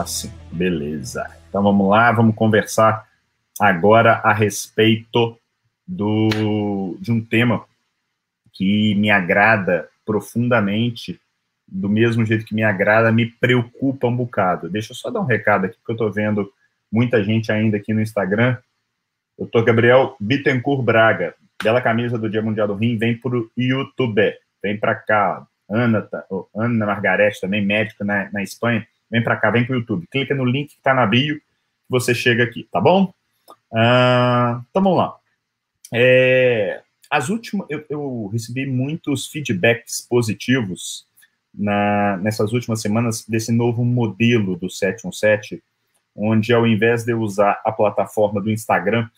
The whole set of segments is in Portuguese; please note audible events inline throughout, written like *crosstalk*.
Tá sim, beleza. Então vamos lá, vamos conversar agora a respeito do, de um tema que me agrada profundamente, do mesmo jeito que me agrada, me preocupa um bocado. Deixa eu só dar um recado aqui, porque eu estou vendo muita gente ainda aqui no Instagram. Doutor Gabriel Bittencourt Braga, bela camisa do Dia Mundial do Rim, vem para o YouTube, vem para cá. Ana, tá, Ana Margarete, também médica na, na Espanha, vem para cá, vem para o YouTube. Clica no link que está na bio, você chega aqui, tá bom? Uh, então vamos lá. É, as últimas, eu, eu, recebi muitos feedbacks positivos na, nessas últimas semanas desse novo modelo do 717, onde ao invés de eu usar a plataforma do Instagram,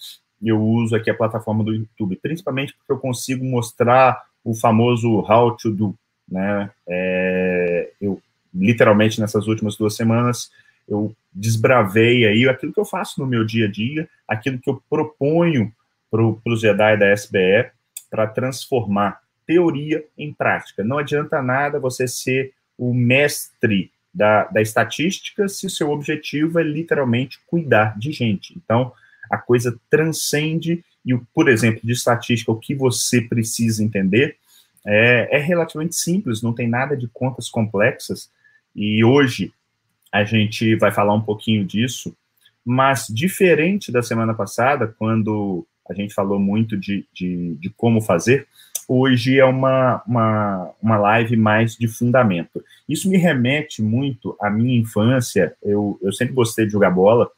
eu uso aqui a plataforma do YouTube, principalmente porque eu consigo mostrar o famoso how to do, né? É, eu literalmente nessas últimas duas semanas eu desbravei aí aquilo que eu faço no meu dia a dia, aquilo que eu proponho para os Jedi da SBE para transformar teoria em prática. Não adianta nada você ser o mestre da, da estatística se o seu objetivo é literalmente cuidar de gente. Então, a coisa transcende e, por exemplo, de estatística, o que você precisa entender é, é relativamente simples, não tem nada de contas complexas. E hoje a gente vai falar um pouquinho disso, mas diferente da semana passada, quando a gente falou muito de, de, de como fazer, hoje é uma, uma, uma live mais de fundamento. Isso me remete muito à minha infância, eu, eu sempre gostei de jogar bola,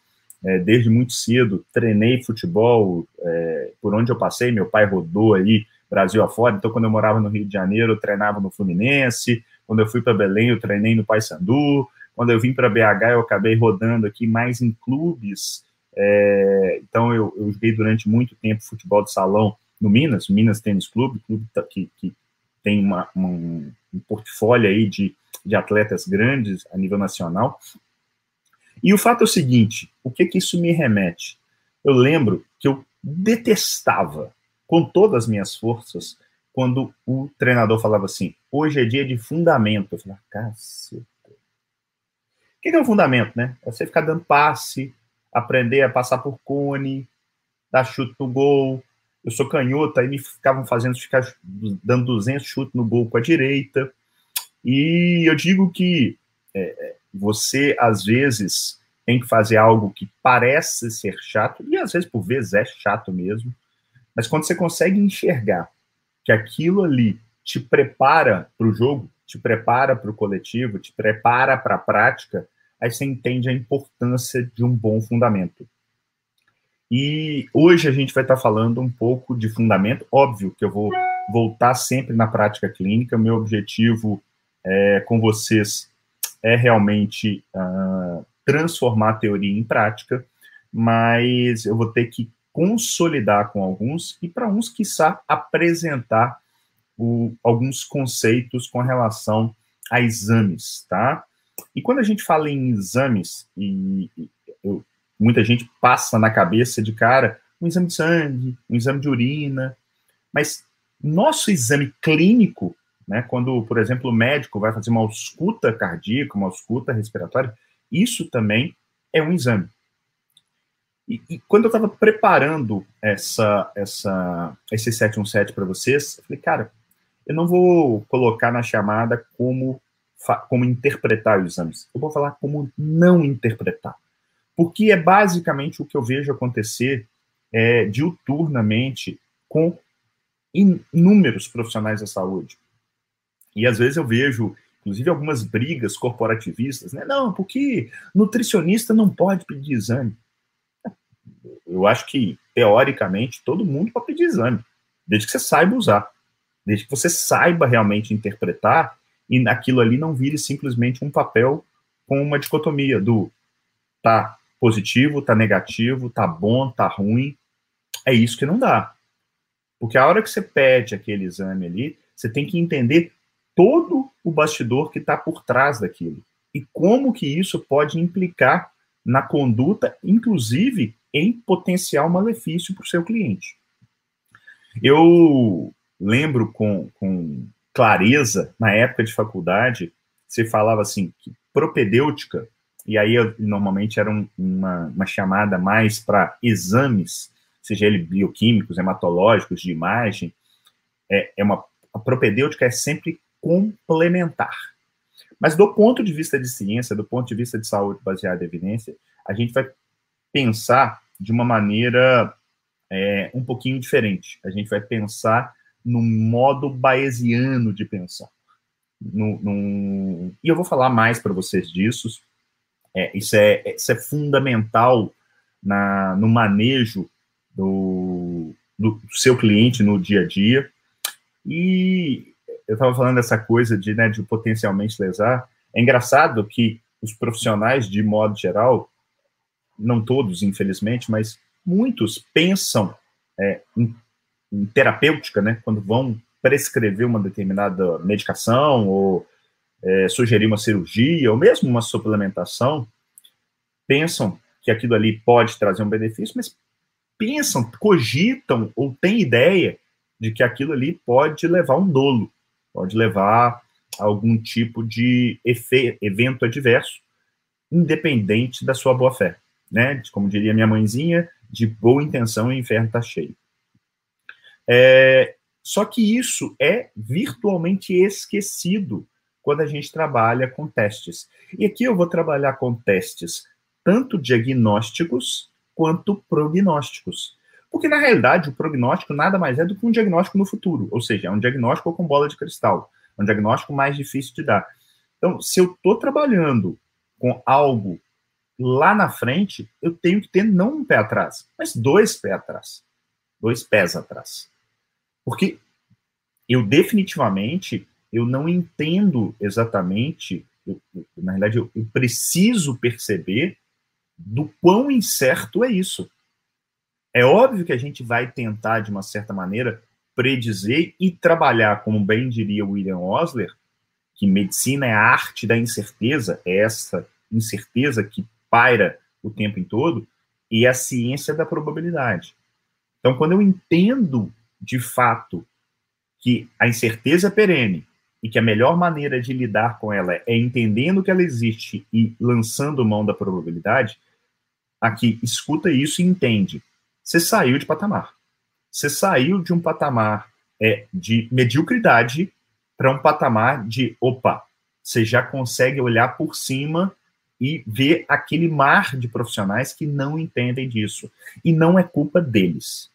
é, desde muito cedo, treinei futebol, é, por onde eu passei, meu pai rodou aí Brasil afora, então quando eu morava no Rio de Janeiro, eu treinava no Fluminense, quando eu fui para Belém, eu treinei no Paysandu, quando eu vim para BH, eu acabei rodando aqui mais em clubes, é, então eu, eu, joguei durante muito tempo futebol de salão no Minas, Minas Tênis Clube, clube que, que tem uma, uma, um portfólio aí de, de atletas grandes a nível nacional, e o fato é o seguinte: o que que isso me remete? Eu lembro que eu detestava, com todas as minhas forças, quando o treinador falava assim: hoje é dia de fundamento. Eu falava, caceta. O que é um fundamento, né? É você ficar dando passe, aprender a passar por cone, dar chute no gol. Eu sou canhoto, aí me ficavam fazendo ficar dando 200 chutes no gol com a direita. E eu digo que é, você, às vezes, tem que fazer algo que parece ser chato, e às vezes, por vezes, é chato mesmo, mas quando você consegue enxergar que aquilo ali te prepara para o jogo, te prepara para o coletivo, te prepara para a prática, aí você entende a importância de um bom fundamento. E hoje a gente vai estar falando um pouco de fundamento. Óbvio que eu vou voltar sempre na prática clínica. Meu objetivo é, com vocês é realmente uh, transformar a teoria em prática, mas eu vou ter que consolidar com alguns e, para uns, quiçá, apresentar o, alguns conceitos com relação a exames, tá? E quando a gente fala em exames, e, e eu, muita gente passa na cabeça de cara um exame de sangue, um exame de urina, mas nosso exame clínico né? Quando, por exemplo, o médico vai fazer uma ausculta cardíaca, uma ausculta respiratória, isso também é um exame. E, e quando eu estava preparando essa, essa, esse 717 para vocês, eu falei, cara, eu não vou colocar na chamada como, como interpretar os exames. Eu vou falar como não interpretar. Porque é basicamente o que eu vejo acontecer é, diuturnamente com inúmeros profissionais da saúde. E às vezes eu vejo, inclusive, algumas brigas corporativistas, né? Não, porque nutricionista não pode pedir exame. Eu acho que, teoricamente, todo mundo pode pedir exame, desde que você saiba usar, desde que você saiba realmente interpretar e aquilo ali não vire simplesmente um papel com uma dicotomia do tá positivo, tá negativo, tá bom, tá ruim. É isso que não dá. Porque a hora que você pede aquele exame ali, você tem que entender todo o bastidor que está por trás daquilo e como que isso pode implicar na conduta, inclusive em potencial malefício para o seu cliente. Eu lembro com, com clareza, na época de faculdade, você falava assim, que propedêutica e aí normalmente era um, uma, uma chamada mais para exames, seja ele bioquímicos, hematológicos, de imagem, é, é uma a propedêutica é sempre complementar. Mas do ponto de vista de ciência, do ponto de vista de saúde baseada em evidência, a gente vai pensar de uma maneira é, um pouquinho diferente. A gente vai pensar no modo bayesiano de pensar. E eu vou falar mais para vocês disso. É, isso, é, isso é fundamental na, no manejo do, do seu cliente no dia a dia. E eu estava falando dessa coisa de, né, de potencialmente lesar. É engraçado que os profissionais, de modo geral, não todos, infelizmente, mas muitos pensam é, em, terapêutica, né, quando vão prescrever uma determinada medicação ou é, sugerir uma cirurgia ou mesmo uma suplementação, pensam que aquilo ali pode trazer um benefício, mas pensam, cogitam ou têm ideia de que aquilo ali pode levar um dolo, pode levar algum tipo de evento adverso, independente da sua boa fé, né? Como diria minha mãezinha, de boa intenção o inferno está cheio. É, só que isso é virtualmente esquecido quando a gente trabalha com testes. E aqui eu vou trabalhar com testes tanto diagnósticos quanto prognósticos. Porque, na realidade, o prognóstico nada mais é do que um diagnóstico no futuro, ou seja, é um diagnóstico com bola de cristal, é um diagnóstico mais difícil de dar. Então, se eu estou trabalhando com algo lá na frente, eu tenho que ter não um pé atrás, mas dois pés atrás. Dois pés atrás. Porque eu definitivamente eu não entendo exatamente, eu, eu, na realidade, eu, eu preciso perceber do quão incerto é isso. É óbvio que a gente vai tentar, de uma certa maneira, predizer e trabalhar, como bem diria William Osler, que medicina é a arte da incerteza, é essa incerteza que paira o tempo em todo, e é a ciência da probabilidade. Então, quando eu entendo de fato que a incerteza é perene e que a melhor maneira de lidar com ela é entendendo que ela existe e lançando mão da probabilidade, aqui escuta isso e entende você saiu de patamar. Você saiu de um patamar é, de mediocridade para um patamar de, opa, você já consegue olhar por cima e ver aquele mar de profissionais que não entendem disso. E não é culpa deles.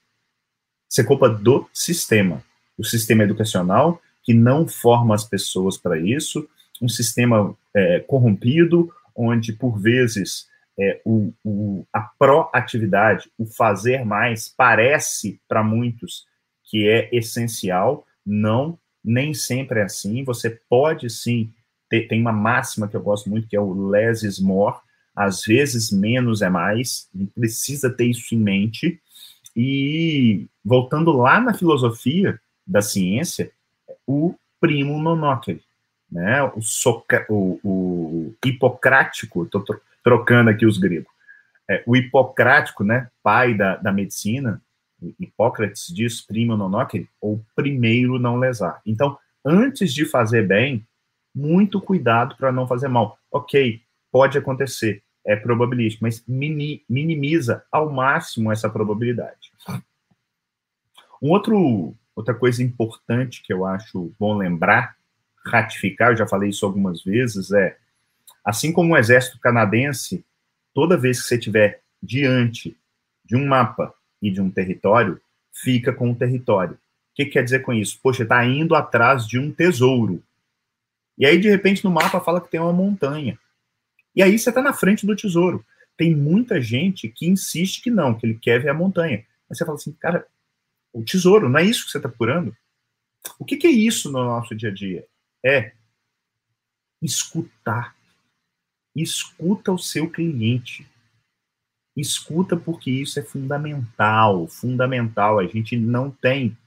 Isso é culpa do sistema. O sistema educacional que não forma as pessoas para isso, um sistema é, corrompido, onde, por vezes, é, o, o, a proatividade, o fazer mais, parece para muitos que é essencial, não, nem sempre é assim. Você pode sim, ter, tem uma máxima que eu gosto muito, que é o less is more, às vezes menos é mais, precisa ter isso em mente. E voltando lá na filosofia da ciência, o primo nonóquere, né? O, soca, o, o hipocrático, estou trocando aqui os gregos. É, o hipocrático, né, pai da, da medicina, Hipócrates diz primo non nocere, ou primeiro não lesar. Então, antes de fazer bem, muito cuidado para não fazer mal. Ok, pode acontecer, é probabilístico, mas minimiza ao máximo essa probabilidade. Um outro, outra coisa importante que eu acho bom lembrar, ratificar, eu já falei isso algumas vezes, é Assim como o exército canadense, toda vez que você estiver diante de um mapa e de um território, fica com o território. O que, que quer dizer com isso? Poxa, está indo atrás de um tesouro. E aí, de repente, no mapa fala que tem uma montanha. E aí você está na frente do tesouro. Tem muita gente que insiste que não, que ele quer ver a montanha. Mas você fala assim, cara, o tesouro, não é isso que você está procurando? O que, que é isso no nosso dia a dia? É escutar escuta o seu cliente. Escuta porque isso é fundamental, fundamental. A gente não tem,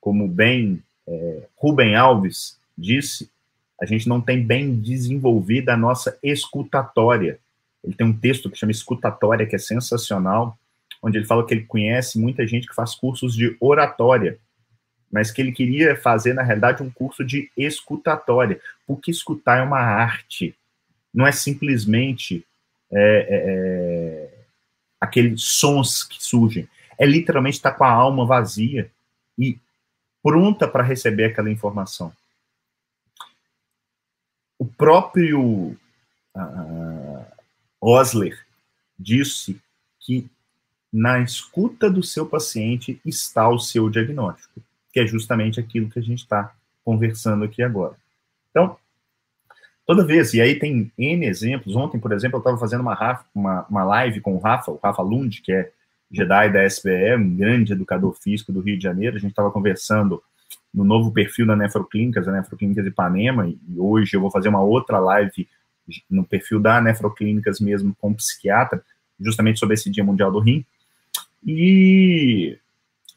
como bem é, Rubem Alves disse, a gente não tem bem desenvolvida a nossa escutatória. Ele tem um texto que chama Escutatória, que é sensacional, onde ele fala que ele conhece muita gente que faz cursos de oratória, mas que ele queria fazer, na realidade, um curso de escutatória, porque escutar é uma arte não é simplesmente é, é, aqueles sons que surgem. É literalmente estar tá com a alma vazia e pronta para receber aquela informação. O próprio uh, Osler disse que na escuta do seu paciente está o seu diagnóstico, que é justamente aquilo que a gente está conversando aqui agora. Então, toda vez, e aí tem N exemplos. Ontem, por exemplo, eu estava fazendo uma, uma, uma live com o Rafa, o Rafa Lund, que é Jedi da SBE, um grande educador físico do Rio de Janeiro. A gente estava conversando no novo perfil da Nefroclínicas, a Nefroclínicas Ipanema, e hoje eu vou fazer uma outra live no perfil da Nefroclínicas mesmo com psiquiatra, justamente sobre esse Dia Mundial do Rim. E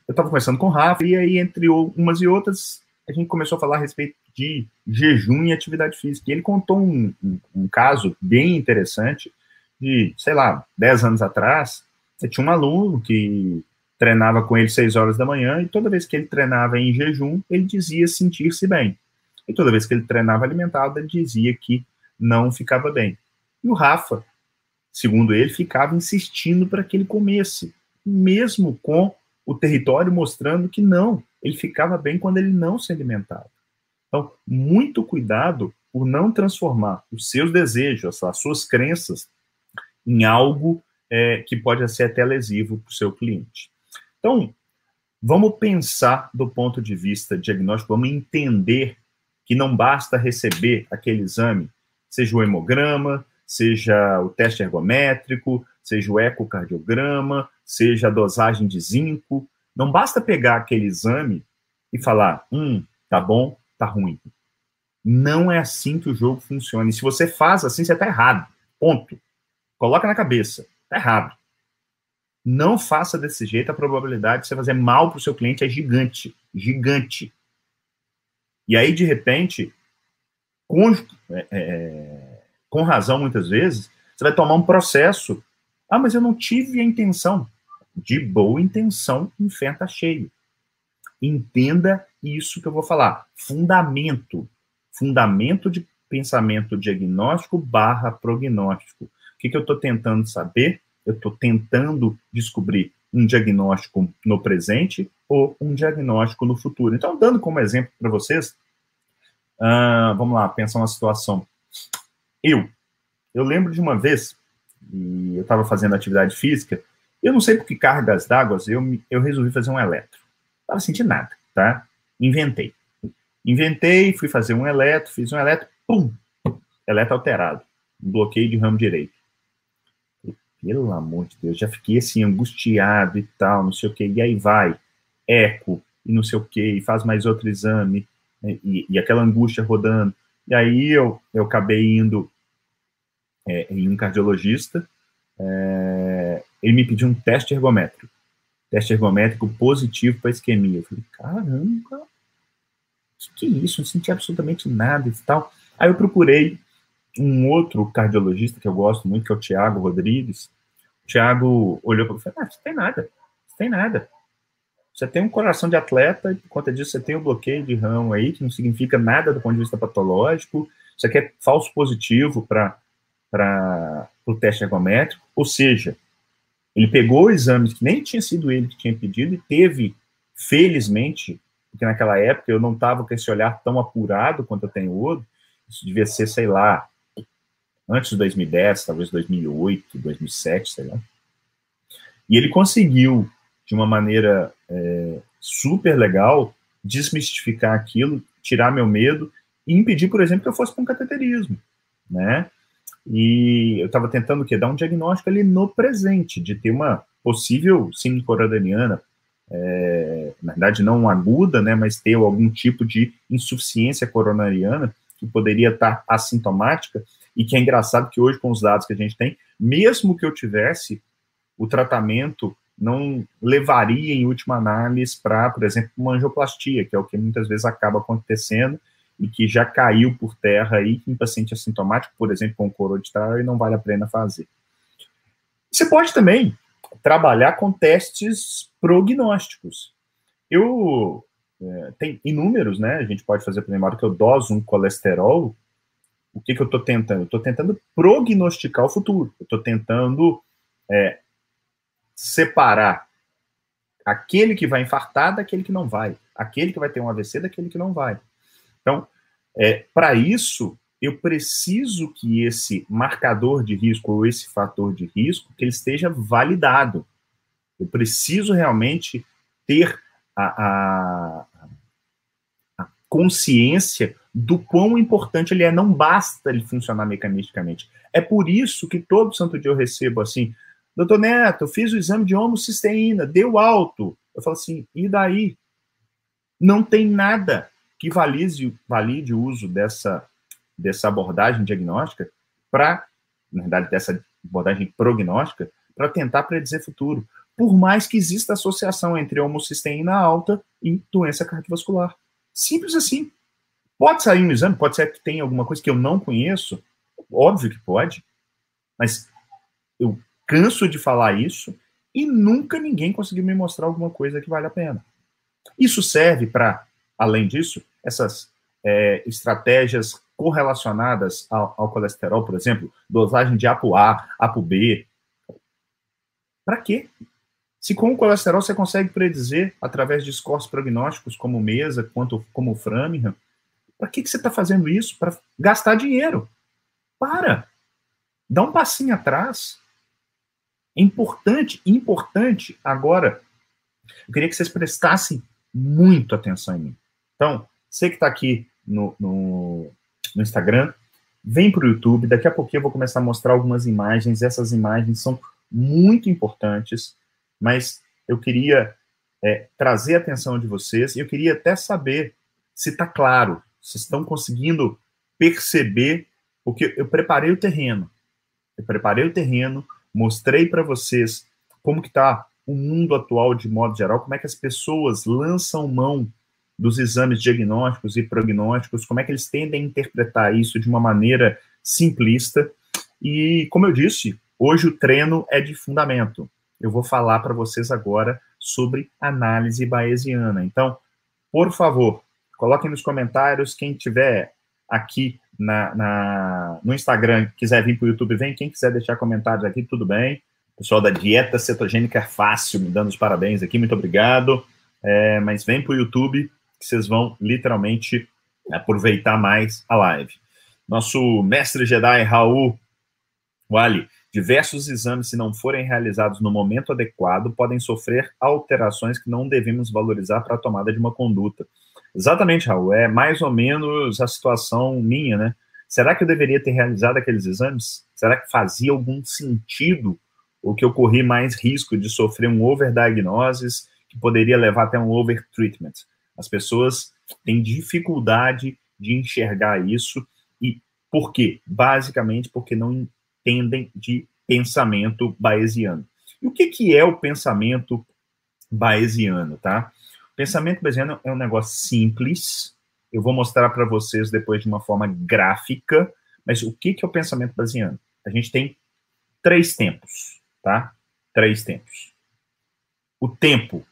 eu estava conversando com o Rafa, e aí, entre umas e outras, a gente começou a falar a respeito de jejum e atividade física. E ele contou um, um, um caso bem interessante de, sei lá, 10 anos atrás, você tinha um aluno que treinava com ele 6 horas da manhã, e toda vez que ele treinava em jejum, ele dizia sentir-se bem. E toda vez que ele treinava alimentado, ele dizia que não ficava bem. E o Rafa, segundo ele, ficava insistindo para que ele comesse, mesmo com o território mostrando que não, ele ficava bem quando ele não se alimentava. Então, muito cuidado por não transformar os seus desejos, as suas crenças, em algo é, que pode ser até lesivo para o seu cliente. Então, vamos pensar do ponto de vista diagnóstico, vamos entender que não basta receber aquele exame, seja o hemograma, seja o teste ergométrico, seja o ecocardiograma, seja a dosagem de zinco. Não basta pegar aquele exame e falar, hum, tá bom, tá ruim. Não é assim que o jogo funciona. E se você faz assim, você tá errado. Ponto. Coloca na cabeça. Tá errado. Não faça desse jeito, a probabilidade de você fazer mal para o seu cliente é gigante. Gigante. E aí, de repente, com, é, é, com razão, muitas vezes, você vai tomar um processo. Ah, mas eu não tive a intenção. De boa intenção, tá cheio. Entenda isso que eu vou falar. Fundamento. Fundamento de pensamento diagnóstico barra prognóstico. O que, que eu estou tentando saber? Eu estou tentando descobrir um diagnóstico no presente ou um diagnóstico no futuro. Então, dando como exemplo para vocês, uh, vamos lá, pensar uma situação. Eu, eu lembro de uma vez, eu estava fazendo atividade física, eu não sei por que cargas d'água, eu, eu resolvi fazer um eletro. Estava sentindo nada, tá? Inventei. Inventei, fui fazer um eletro, fiz um eletro, pum! Eletro alterado. Bloqueio de ramo direito. Pelo amor de Deus, já fiquei assim, angustiado e tal, não sei o quê. E aí vai, eco, e não sei o quê, e faz mais outro exame, né, e, e aquela angústia rodando. E aí eu, eu acabei indo é, em um cardiologista, é, ele me pediu um teste ergométrico teste ergométrico positivo para isquemia. Eu falei, caramba, que, que é isso? Não senti absolutamente nada e tal. Aí eu procurei um outro cardiologista que eu gosto muito, que é o Tiago Rodrigues. O Tiago olhou para mim e falou, ah, você tem nada, você tem nada. Você tem um coração de atleta e por conta disso você tem o bloqueio de ramo aí, que não significa nada do ponto de vista patológico. Isso aqui é falso positivo para o teste ergométrico. Ou seja, ele pegou exames que nem tinha sido ele que tinha pedido e teve, felizmente, porque naquela época eu não estava com esse olhar tão apurado quanto eu tenho hoje, isso devia ser, sei lá, antes de 2010, talvez 2008, 2007, sei lá. E ele conseguiu, de uma maneira é, super legal, desmistificar aquilo, tirar meu medo e impedir, por exemplo, que eu fosse para um cateterismo, né? E eu estava tentando o? Dar um diagnóstico ali no presente, de ter uma possível síndrome coronariana, é, na verdade não aguda, né, mas ter algum tipo de insuficiência coronariana que poderia estar assintomática e que é engraçado que hoje com os dados que a gente tem, mesmo que eu tivesse, o tratamento não levaria em última análise para, por exemplo, uma angioplastia, que é o que muitas vezes acaba acontecendo e que já caiu por terra aí em paciente assintomático, por exemplo, com coro de e não vale a pena fazer. Você pode também trabalhar com testes prognósticos. Eu é, tem inúmeros, né? A gente pode fazer, por exemplo, que eu doso um colesterol o que, que eu estou tentando? Eu estou tentando prognosticar o futuro. Eu estou tentando é, separar aquele que vai infartar daquele que não vai, aquele que vai ter um AVC daquele que não vai. Então, é, para isso, eu preciso que esse marcador de risco ou esse fator de risco que ele esteja validado. Eu preciso realmente ter a, a, a consciência do quão importante ele é. Não basta ele funcionar mecanicamente. É por isso que todo santo dia eu recebo assim, doutor Neto, fiz o exame de homocisteína, deu alto. Eu falo assim, e daí? Não tem nada que valide, valide o uso dessa, dessa abordagem diagnóstica para, na verdade, dessa abordagem prognóstica, para tentar predizer futuro. Por mais que exista associação entre homocisteína alta e doença cardiovascular. Simples assim. Pode sair um exame, pode ser que tenha alguma coisa que eu não conheço, óbvio que pode, mas eu canso de falar isso e nunca ninguém conseguiu me mostrar alguma coisa que vale a pena. Isso serve para, além disso, essas é, estratégias correlacionadas ao, ao, colesterol, por exemplo, dosagem de ApoA, ApoB. Para quê? Se com o colesterol você consegue predizer através de scores prognósticos como MESA, quanto como o Framingham, para que, que você está fazendo isso? Para gastar dinheiro. Para. Dá um passinho atrás. É importante, importante agora. Eu queria que vocês prestassem muito atenção em mim. Então, você que está aqui no, no, no Instagram, vem para o YouTube. Daqui a pouquinho eu vou começar a mostrar algumas imagens. Essas imagens são muito importantes, mas eu queria é, trazer a atenção de vocês. Eu queria até saber se está claro vocês estão conseguindo perceber, porque eu preparei o terreno. Eu preparei o terreno, mostrei para vocês como que está o mundo atual de modo geral, como é que as pessoas lançam mão dos exames diagnósticos e prognósticos, como é que eles tendem a interpretar isso de uma maneira simplista. E, como eu disse, hoje o treino é de fundamento. Eu vou falar para vocês agora sobre análise bayesiana. Então, por favor, Coloquem nos comentários quem tiver aqui na, na, no Instagram, quiser vir para o YouTube, vem. Quem quiser deixar comentários aqui, tudo bem. Pessoal da dieta cetogênica fácil, me dando os parabéns aqui, muito obrigado. É, mas vem para o YouTube que vocês vão literalmente aproveitar mais a live. Nosso mestre Jedi Raul Wally, diversos exames, se não forem realizados no momento adequado, podem sofrer alterações que não devemos valorizar para a tomada de uma conduta. Exatamente, Raul. É mais ou menos a situação minha, né? Será que eu deveria ter realizado aqueles exames? Será que fazia algum sentido ou que eu corri mais risco de sofrer um overdiagnosis que poderia levar até um overtreatment? As pessoas têm dificuldade de enxergar isso e por quê? Basicamente porque não entendem de pensamento bayesiano. E o que, que é o pensamento bayesiano, tá? Pensamento bayesiano é um negócio simples. Eu vou mostrar para vocês depois de uma forma gráfica. Mas o que, que é o pensamento bayesiano? A gente tem três tempos, tá? Três tempos. O tempo,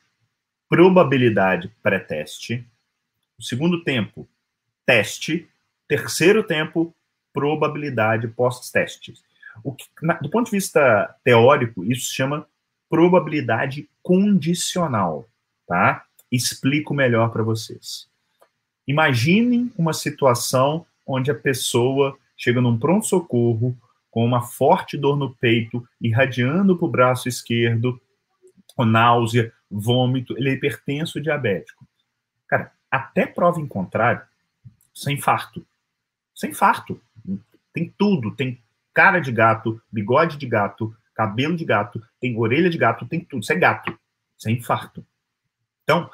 probabilidade pré-teste. O segundo tempo, teste. Terceiro tempo, probabilidade pós-teste. Do ponto de vista teórico, isso se chama probabilidade condicional, tá? explico melhor para vocês. Imaginem uma situação onde a pessoa chega num pronto-socorro com uma forte dor no peito, irradiando para o braço esquerdo, com náusea, vômito, ele é hipertenso diabético. Cara, até prova em contrário, sem infarto. Sem infarto. Tem tudo, tem cara de gato, bigode de gato, cabelo de gato, tem orelha de gato, tem tudo. Isso é gato, sem infarto. Então,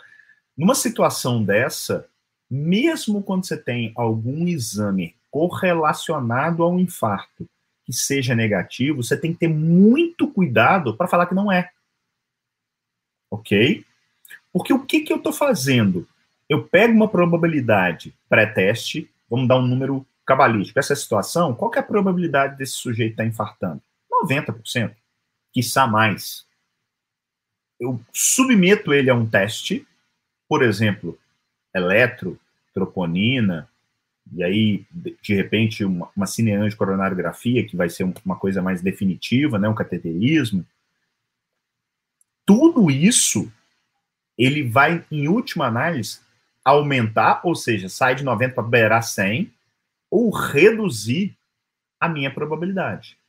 numa situação dessa, mesmo quando você tem algum exame correlacionado a um infarto que seja negativo, você tem que ter muito cuidado para falar que não é. Ok? Porque o que, que eu estou fazendo? Eu pego uma probabilidade pré-teste, vamos dar um número cabalístico. Essa situação, qual é a probabilidade desse sujeito estar tá infartando? 90%, quiçá mais. Eu submeto ele a um teste, por exemplo, eletro, troponina, e aí, de repente, uma, uma cineangiocoronariografia, que vai ser uma coisa mais definitiva, né, um cateterismo. Tudo isso, ele vai, em última análise, aumentar, ou seja, sai de 90 para beirar 100, ou reduzir a minha probabilidade.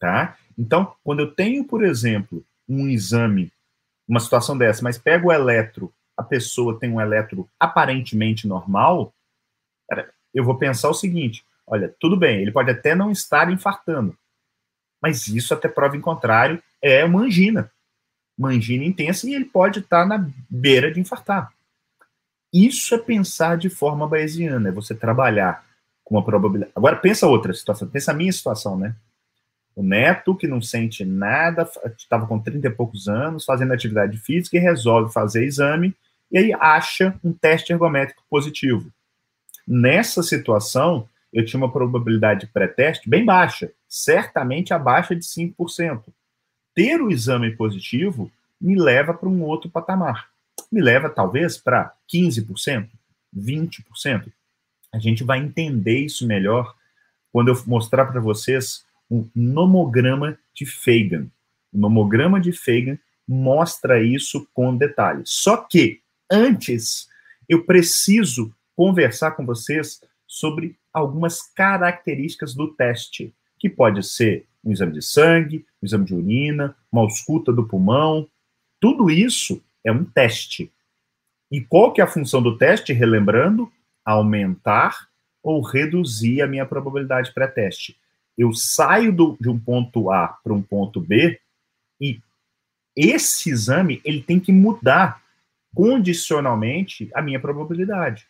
Tá? Então, quando eu tenho, por exemplo, um exame, uma situação dessa, mas pego o eletro, a pessoa tem um eletro aparentemente normal, eu vou pensar o seguinte: olha, tudo bem, ele pode até não estar infartando, mas isso, até prova em contrário, é uma angina. Angina intensa e ele pode estar na beira de infartar. Isso é pensar de forma bayesiana, é você trabalhar com uma probabilidade. Agora, pensa outra situação, pensa a minha situação, né? O neto, que não sente nada, estava com 30 e poucos anos, fazendo atividade física e resolve fazer exame, e aí acha um teste ergométrico positivo. Nessa situação, eu tinha uma probabilidade pré-teste bem baixa, certamente abaixo de 5%. Ter o exame positivo me leva para um outro patamar. Me leva, talvez, para 15%, 20%. A gente vai entender isso melhor quando eu mostrar para vocês um nomograma de Fagan. O nomograma de Fagan mostra isso com detalhes. Só que, antes, eu preciso conversar com vocês sobre algumas características do teste, que pode ser um exame de sangue, um exame de urina, uma ausculta do pulmão. Tudo isso é um teste. E qual que é a função do teste? Relembrando, aumentar ou reduzir a minha probabilidade pré-teste. Eu saio do, de um ponto A para um ponto B e esse exame ele tem que mudar condicionalmente a minha probabilidade.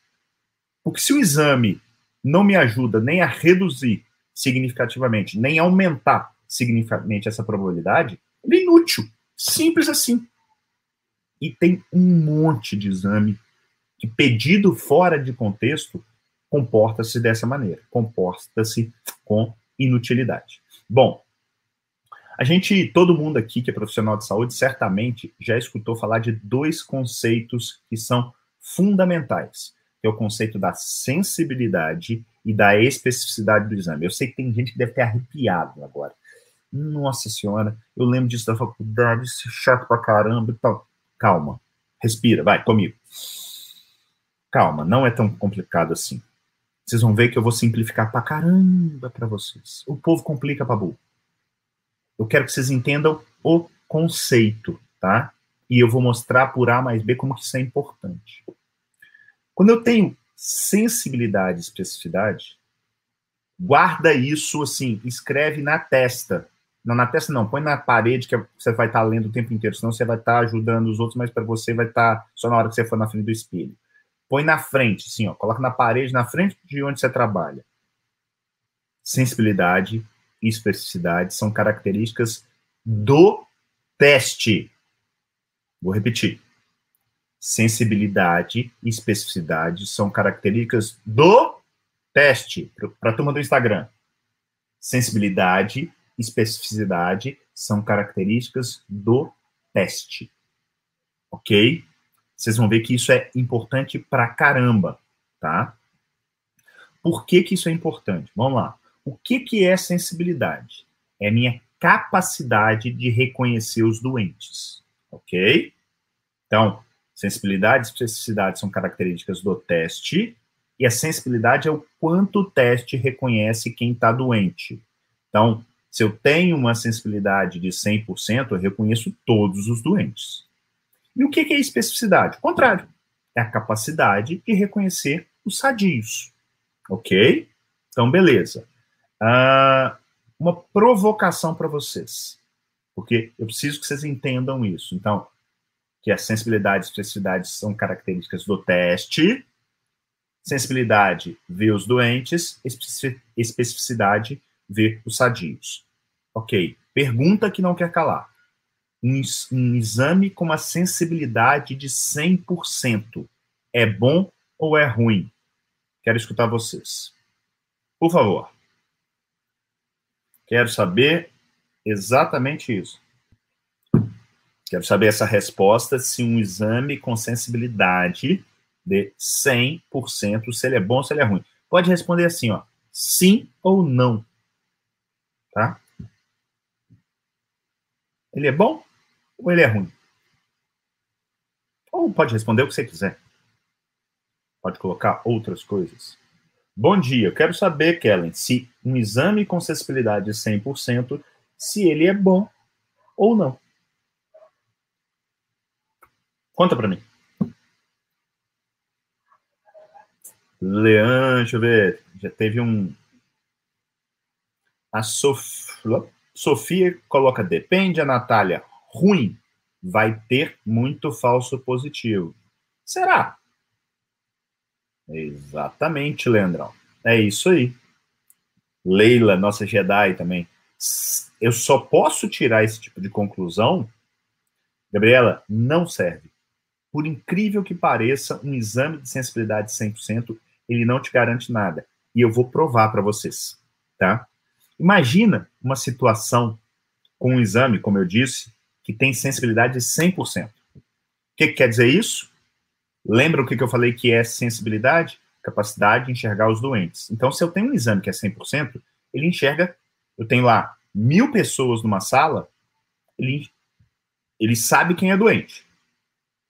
Porque se o exame não me ajuda nem a reduzir significativamente, nem aumentar significativamente essa probabilidade, ele é inútil. Simples assim. E tem um monte de exame que, pedido fora de contexto, comporta-se dessa maneira, comporta-se com inutilidade. Bom, a gente, todo mundo aqui que é profissional de saúde, certamente já escutou falar de dois conceitos que são fundamentais que é o conceito da sensibilidade e da especificidade do exame. Eu sei que tem gente que deve ter arrepiado agora. Nossa senhora, eu lembro disso da faculdade, isso é chato pra caramba e tal. Calma, respira, vai, comigo. Calma, não é tão complicado assim. Vocês vão ver que eu vou simplificar pra caramba para vocês. O povo complica pra burro. Eu quero que vocês entendam o conceito, tá? E eu vou mostrar por A mais B como que isso é importante. Quando eu tenho sensibilidade e especificidade, guarda isso assim, escreve na testa. Não, na testa não, põe na parede que você vai estar lendo o tempo inteiro, senão você vai estar ajudando os outros, mas para você vai estar só na hora que você for na frente do espelho. Põe na frente, assim, ó, coloca na parede, na frente de onde você trabalha. Sensibilidade e especificidade são características do teste. Vou repetir sensibilidade e especificidade são características do teste, para a turma do Instagram. Sensibilidade e especificidade são características do teste. Ok? Vocês vão ver que isso é importante pra caramba, tá? Por que, que isso é importante? Vamos lá. O que, que é sensibilidade? É minha capacidade de reconhecer os doentes, ok? Então, Sensibilidade e especificidade são características do teste, e a sensibilidade é o quanto o teste reconhece quem está doente. Então, se eu tenho uma sensibilidade de 100%, eu reconheço todos os doentes. E o que é especificidade? O contrário. É a capacidade de reconhecer os sadios. Ok? Então, beleza. Uh, uma provocação para vocês. Porque eu preciso que vocês entendam isso. Então, que a sensibilidade e especificidade são características do teste. Sensibilidade vê os doentes, especificidade vê os sadios. Ok. Pergunta que não quer calar. Um, um exame com uma sensibilidade de 100% é bom ou é ruim? Quero escutar vocês. Por favor. Quero saber exatamente isso. Quero saber essa resposta, se um exame com sensibilidade de 100%, se ele é bom se ele é ruim. pode responder assim, ó, sim ou não. Tá? Ele é bom ou ele é ruim? Ou pode responder o que você quiser. Pode colocar outras coisas. Bom dia, quero saber, Kellen, se um exame com sensibilidade 100%, se ele é bom ou não. Conta para mim. Leandro, deixa eu ver. Já teve um. A Sof... Sofia coloca depende, a Natália, ruim. Vai ter muito falso positivo. Será? Exatamente, Leandrão. É isso aí. Leila, nossa Jedi também. Eu só posso tirar esse tipo de conclusão. Gabriela, não serve. Por incrível que pareça, um exame de sensibilidade 100%, ele não te garante nada. E eu vou provar para vocês, tá? Imagina uma situação com um exame, como eu disse, que tem sensibilidade de 100%. O que, que quer dizer isso? Lembra o que, que eu falei que é sensibilidade? Capacidade de enxergar os doentes. Então, se eu tenho um exame que é 100%, ele enxerga, eu tenho lá mil pessoas numa sala, ele, ele sabe quem é doente.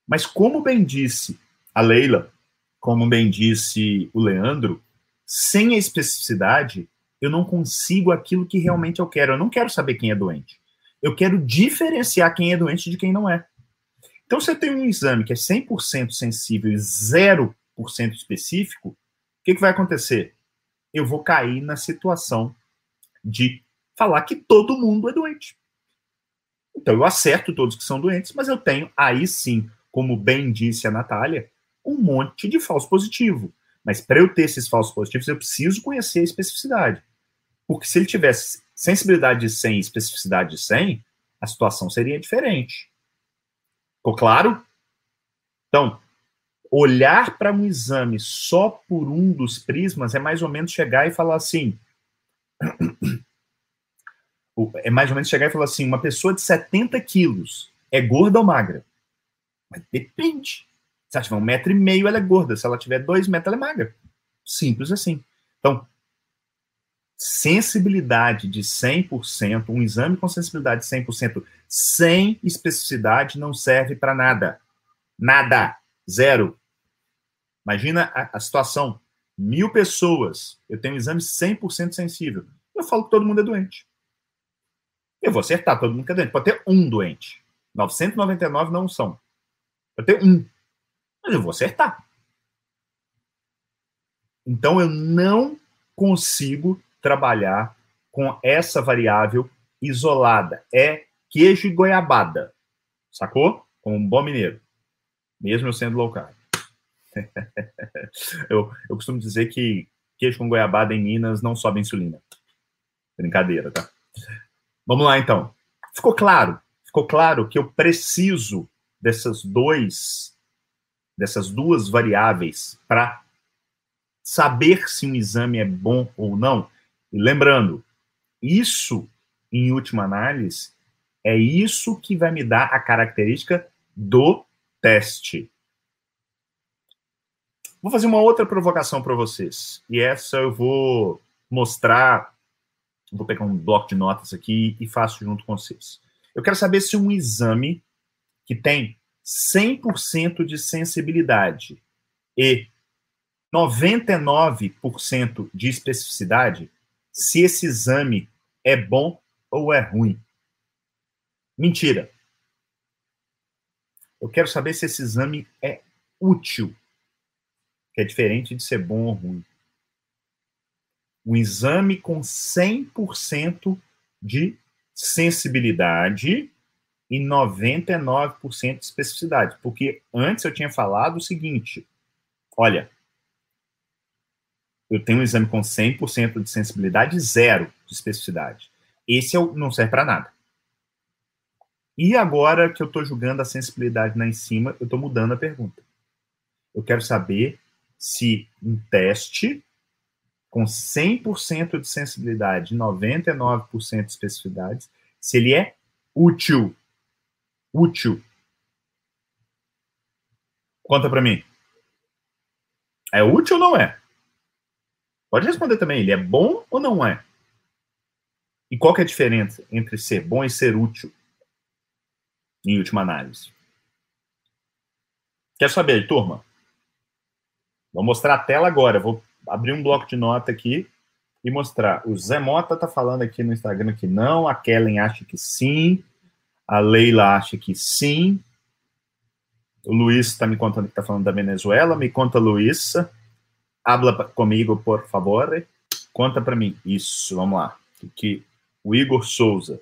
Mas como bem disse a Leila, como bem disse o Leandro, sem a especificidade, eu não consigo aquilo que realmente eu quero. Eu não quero saber quem é doente. Eu quero diferenciar quem é doente de quem não é. Então, se eu tenho um exame que é 100% sensível e 0% específico, o que, que vai acontecer? Eu vou cair na situação de falar que todo mundo é doente. Então, eu acerto todos que são doentes, mas eu tenho aí sim como bem disse a Natália, um monte de falso positivo. Mas para eu ter esses falsos positivos, eu preciso conhecer a especificidade. Porque se ele tivesse sensibilidade de 100 e especificidade de 100, a situação seria diferente. Ficou claro? Então, olhar para um exame só por um dos prismas é mais ou menos chegar e falar assim. *coughs* É mais ou menos chegar e falar assim: uma pessoa de 70 quilos é gorda ou magra? Mas depende. Se ela tiver um metro e meio, ela é gorda. Se ela tiver dois metros, ela é magra. Simples assim. Então, sensibilidade de 100%, um exame com sensibilidade de 100%, sem especificidade, não serve para nada. Nada. Zero. Imagina a, a, situação. Mil pessoas, eu tenho um exame 100% sensível. Eu falo que todo mundo é doente. Eu vou acertar, todo mundo que é doente. Pode ter um doente. 999 não são. Eu tenho um. Mas eu vou acertar. Então eu não consigo trabalhar com essa variável isolada. É queijo e goiabada. Sacou? Como um bom mineiro. Mesmo eu sendo low carb. *laughs* eu, eu costumo dizer que queijo com goiabada em Minas não sobe insulina. Brincadeira, tá? Vamos lá, então. Ficou claro? Ficou claro que eu preciso dessas dois dessas duas variáveis para saber se um exame é bom ou não. E lembrando, isso em última análise é isso que vai me dar a característica do teste. Vou fazer uma outra provocação para vocês. E essa eu vou mostrar. Vou pegar um bloco de notas aqui e faço junto com vocês. Eu quero saber se um exame que tem 100% de sensibilidade e 99% de especificidade, se esse exame é bom ou é ruim. Mentira. Eu quero saber se esse exame é útil, que é diferente de ser bom ou ruim. Um exame com 100% de sensibilidade e 99% de especificidade. Porque antes eu tinha falado o seguinte: olha, eu tenho um exame com 100% de sensibilidade e zero de especificidade. Esse eu, não serve para nada. E agora que eu estou julgando a sensibilidade lá em cima, eu estou mudando a pergunta. Eu quero saber se um teste com 100% de sensibilidade e 99% de especificidade, se ele é útil útil? Conta para mim. É útil ou não é? Pode responder também, ele é bom ou não é? E qual que é a diferença entre ser bom e ser útil, em última análise? Quer saber, turma? Vou mostrar a tela agora. Vou abrir um bloco de nota aqui e mostrar. O Zé Mota tá falando aqui no Instagram que não, a Kellen acha que sim, a Leila acha que sim. O Luiz está me contando que está falando da Venezuela. Me conta, Luísa. Habla comigo, por favor. Conta para mim. Isso, vamos lá. Que o Igor Souza.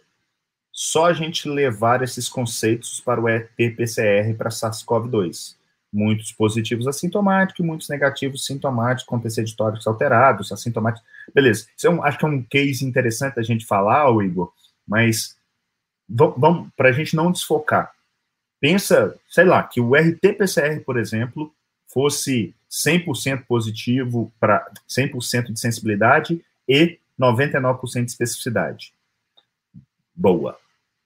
Só a gente levar esses conceitos para o ET-PCR para SARS-CoV-2. Muitos positivos assintomáticos, muitos negativos sintomáticos, com TC históricos alterados, assintomáticos. Beleza. Isso é um, acho que é um case interessante a gente falar, Igor, mas vamos, para a gente não desfocar. Pensa, sei lá, que o RT-PCR, por exemplo, fosse 100% positivo para 100% de sensibilidade e 99% de especificidade. Boa.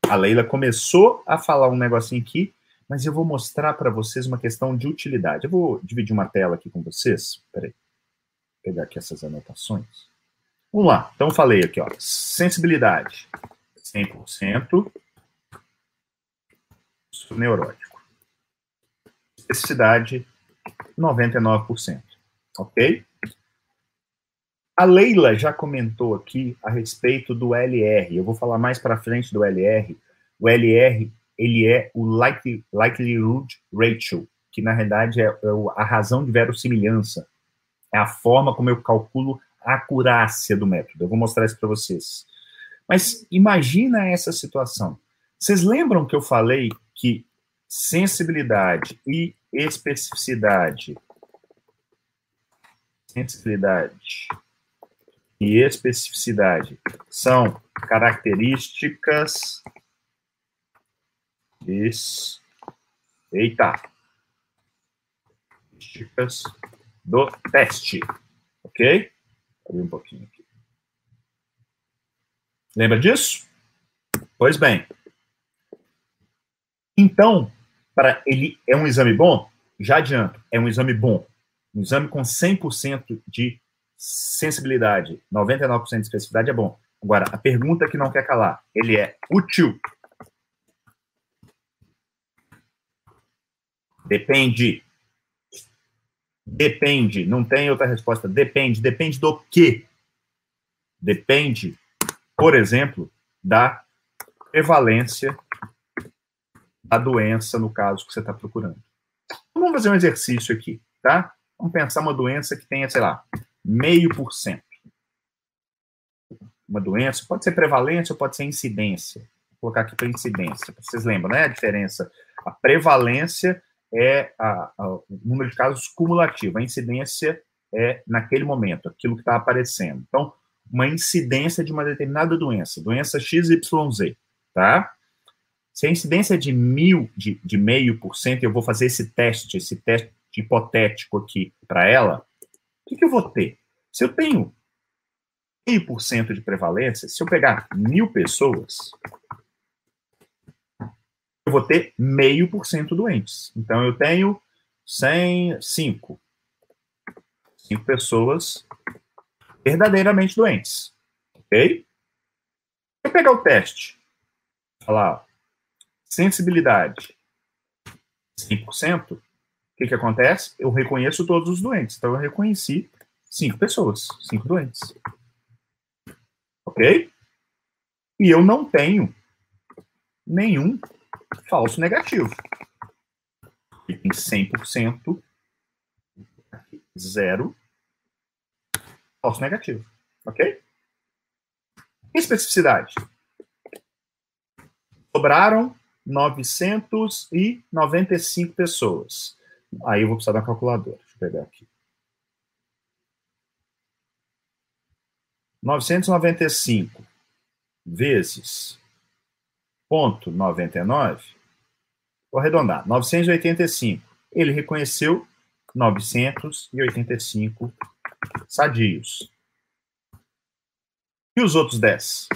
A Leila começou a falar um negocinho aqui, mas eu vou mostrar para vocês uma questão de utilidade. Eu vou dividir uma tela aqui com vocês. Peraí. Vou pegar aqui essas anotações. Vamos lá. Então, falei aqui, ó. Sensibilidade. 100% neurótico. Especificidade, 99%. Ok? A Leila já comentou aqui a respeito do LR. Eu vou falar mais para frente do LR. O LR ele é o likelihood ratio, que na realidade é, é a razão de verossimilhança. É a forma como eu calculo a acurácia do método. Eu vou mostrar isso para vocês. Mas imagina essa situação. Vocês lembram que eu falei que sensibilidade e especificidade sensibilidade e especificidade são características eita, do teste, ok? Abrir um pouquinho aqui. Lembra disso? Pois bem. Então, para ele é um exame bom? Já adianto, é um exame bom. Um exame com 100% de sensibilidade, 99% de especificidade é bom. Agora, a pergunta que não quer calar, ele é útil? Depende. Depende. Não tem outra resposta. Depende. Depende do quê? Depende, por exemplo, da prevalência da doença, no caso que você está procurando. Vamos fazer um exercício aqui, tá? Vamos pensar uma doença que tenha, sei lá, meio por cento. Uma doença, pode ser prevalência ou pode ser incidência. Vou colocar aqui para incidência. Vocês lembram, né? A diferença. A prevalência é a, a, o número de casos cumulativo. A incidência é naquele momento, aquilo que está aparecendo. Então, uma incidência de uma determinada doença, doença XYZ, tá? Se a incidência é de mil, de, meio por cento, eu vou fazer esse teste, esse teste hipotético aqui para ela, o que, que, eu vou ter? Se eu tenho meio por cento de prevalência, se eu pegar mil pessoas, eu vou ter meio por cento doentes. Então, eu tenho 100, 5. 5 pessoas verdadeiramente doentes. Ok? Se eu pegar o teste, falar, sensibilidade 5%, o que, que acontece? Eu reconheço todos os doentes. Então, eu reconheci cinco pessoas, cinco doentes. Ok? E eu não tenho nenhum falso negativo. E tem 100%, zero, falso negativo. Ok? Especificidade. Sobraram 995 pessoas. Aí eu vou precisar da calculadora. Deixa eu pegar aqui. 995 vezes ponto 99, vou arredondar, 985. Ele reconheceu 985 sadios. E os outros 10?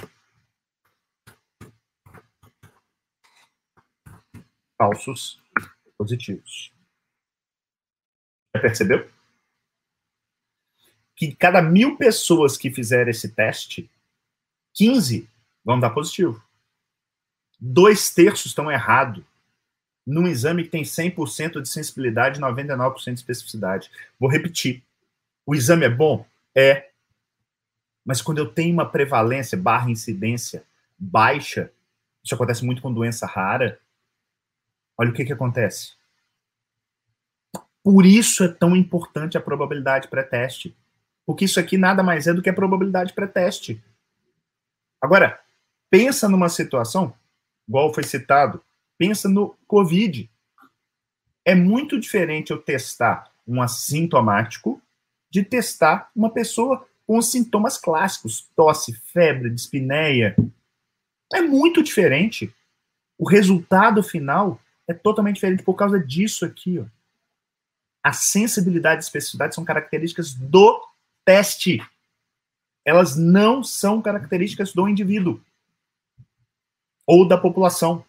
falsos positivos. Já percebeu? que cada mil pessoas que fizerem esse teste, 15 vão dar positivo. Dois terços estão errados num exame que tem 100% de sensibilidade e 99% de especificidade. Vou repetir. O exame é bom? É. Mas quando eu tenho uma prevalência barra incidência baixa, isso acontece muito com doença rara, olha o que, que acontece. Por isso é tão importante a probabilidade pré-teste. Porque isso aqui nada mais é do que a probabilidade pré-teste. Agora, pensa numa situação, igual foi citado, pensa no Covid. É muito diferente eu testar um assintomático de testar uma pessoa com sintomas clássicos, tosse, febre, dispneia. É muito diferente. O resultado final é totalmente diferente por causa disso aqui. Ó. A sensibilidade e especificidade são características do teste. Elas não são características do indivíduo ou da população.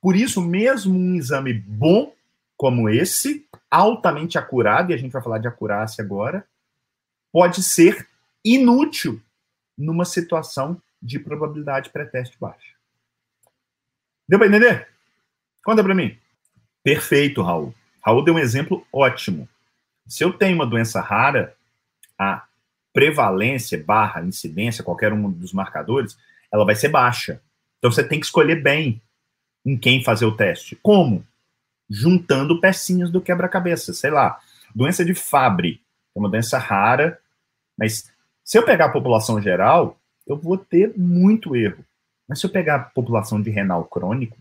Por isso, mesmo um exame bom como esse, altamente acurado, e a gente vai falar de acurácia agora, pode ser inútil numa situação de probabilidade pré-teste baixa. Deu para entender? Conta para mim. Perfeito, Raul. Raul deu um exemplo ótimo. Se eu tenho uma doença rara, a prevalência barra incidência, qualquer um dos marcadores, ela vai ser baixa. Então você tem que escolher bem em quem fazer o teste. Como? Juntando pecinhas do quebra-cabeça. Sei lá, doença de Fabry, é uma doença rara, mas se eu pegar a população geral, eu vou ter muito erro. Mas se eu pegar a população de renal crônico,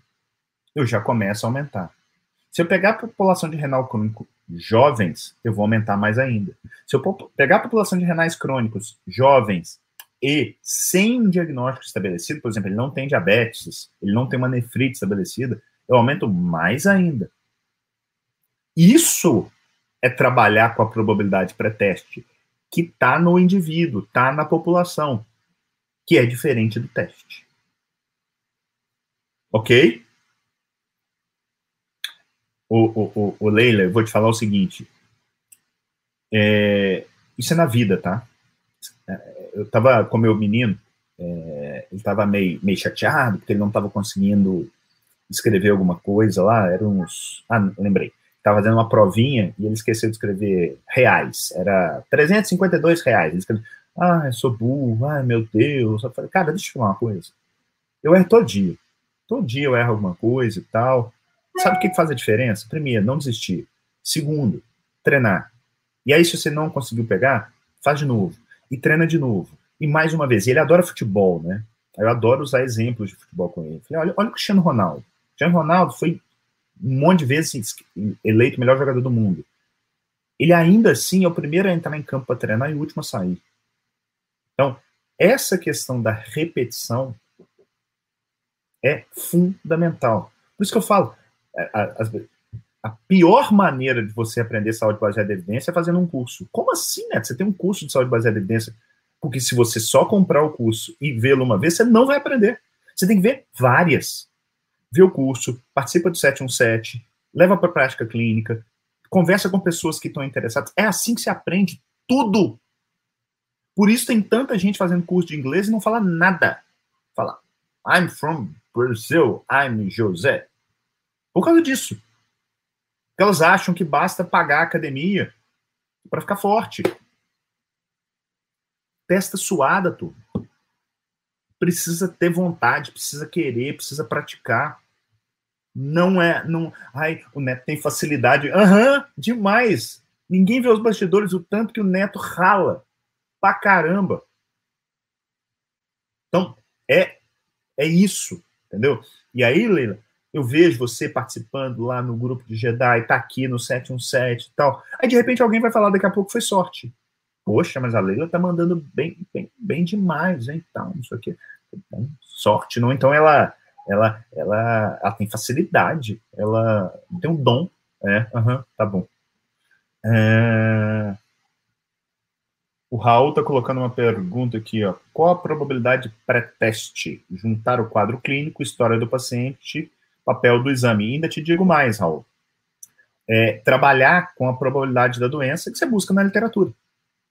eu já começo a aumentar. Se eu pegar a população de renal crônico jovens, eu vou aumentar mais ainda. Se eu pegar a população de renais crônicos jovens e sem um diagnóstico estabelecido, por exemplo, ele não tem diabetes, ele não tem uma nefrite estabelecida, eu aumento mais ainda. Isso é trabalhar com a probabilidade pré-teste, que está no indivíduo, está na população, que é diferente do teste. Ok? O, o, o, Leila, eu vou te falar o seguinte. É, isso é na vida, tá? eu estava com meu menino, é, ele estava meio, meio chateado, porque ele não estava conseguindo escrever alguma coisa lá, era uns... Ah, lembrei. Estava fazendo uma provinha e ele esqueceu de escrever reais, era 352 reais. Ele escreveu, ah, eu sou burro, ai meu Deus. Eu falei, cara, deixa eu falar uma coisa. Eu erro todo dia. Todo dia eu erro alguma coisa e tal. Sabe o que faz a diferença? Primeiro, não desistir. Segundo, treinar. E aí, se você não conseguiu pegar, faz de novo e treina de novo. E mais uma vez, ele adora futebol, né? Eu adoro usar exemplos de futebol com ele. Falei, olha, olha o Cristiano Ronaldo. O Cristiano Ronaldo foi um monte de vezes eleito o melhor jogador do mundo. Ele ainda assim é o primeiro a entrar em campo para treinar e o último a sair. Então, essa questão da repetição é fundamental. Por isso que eu falo, a, a, a pior maneira de você aprender saúde baseada em evidência é fazendo um curso. Como assim, né? Você tem um curso de saúde baseada em evidência? Porque se você só comprar o curso e vê-lo uma vez, você não vai aprender. Você tem que ver várias. Vê o curso, participa do 717, leva para a prática clínica, conversa com pessoas que estão interessadas. É assim que se aprende tudo. Por isso tem tanta gente fazendo curso de inglês e não fala nada. Fala, I'm from Brazil, I'm José. Por causa disso. Elas acham que basta pagar a academia para ficar forte. Testa suada, tu. Precisa ter vontade, precisa querer, precisa praticar. Não é. Não, ai, o Neto tem facilidade. Aham, uhum, demais. Ninguém vê os bastidores o tanto que o Neto rala. Pra caramba. Então, é, é isso, entendeu? E aí, Leila, eu vejo você participando lá no grupo de Jedi, tá aqui no 717 e tal. Aí de repente alguém vai falar daqui a pouco foi sorte. Poxa, mas a Leila tá mandando bem, bem, bem demais, hein? Tal, não sei o quê. Então, sorte, não? Então ela, ela, ela, ela tem facilidade, ela tem um dom. É, uhum, tá bom. É... O Raul tá colocando uma pergunta aqui, ó. Qual a probabilidade pré-teste? Juntar o quadro clínico, história do paciente papel do exame. E ainda te digo mais, Raul. É, trabalhar com a probabilidade da doença que você busca na literatura.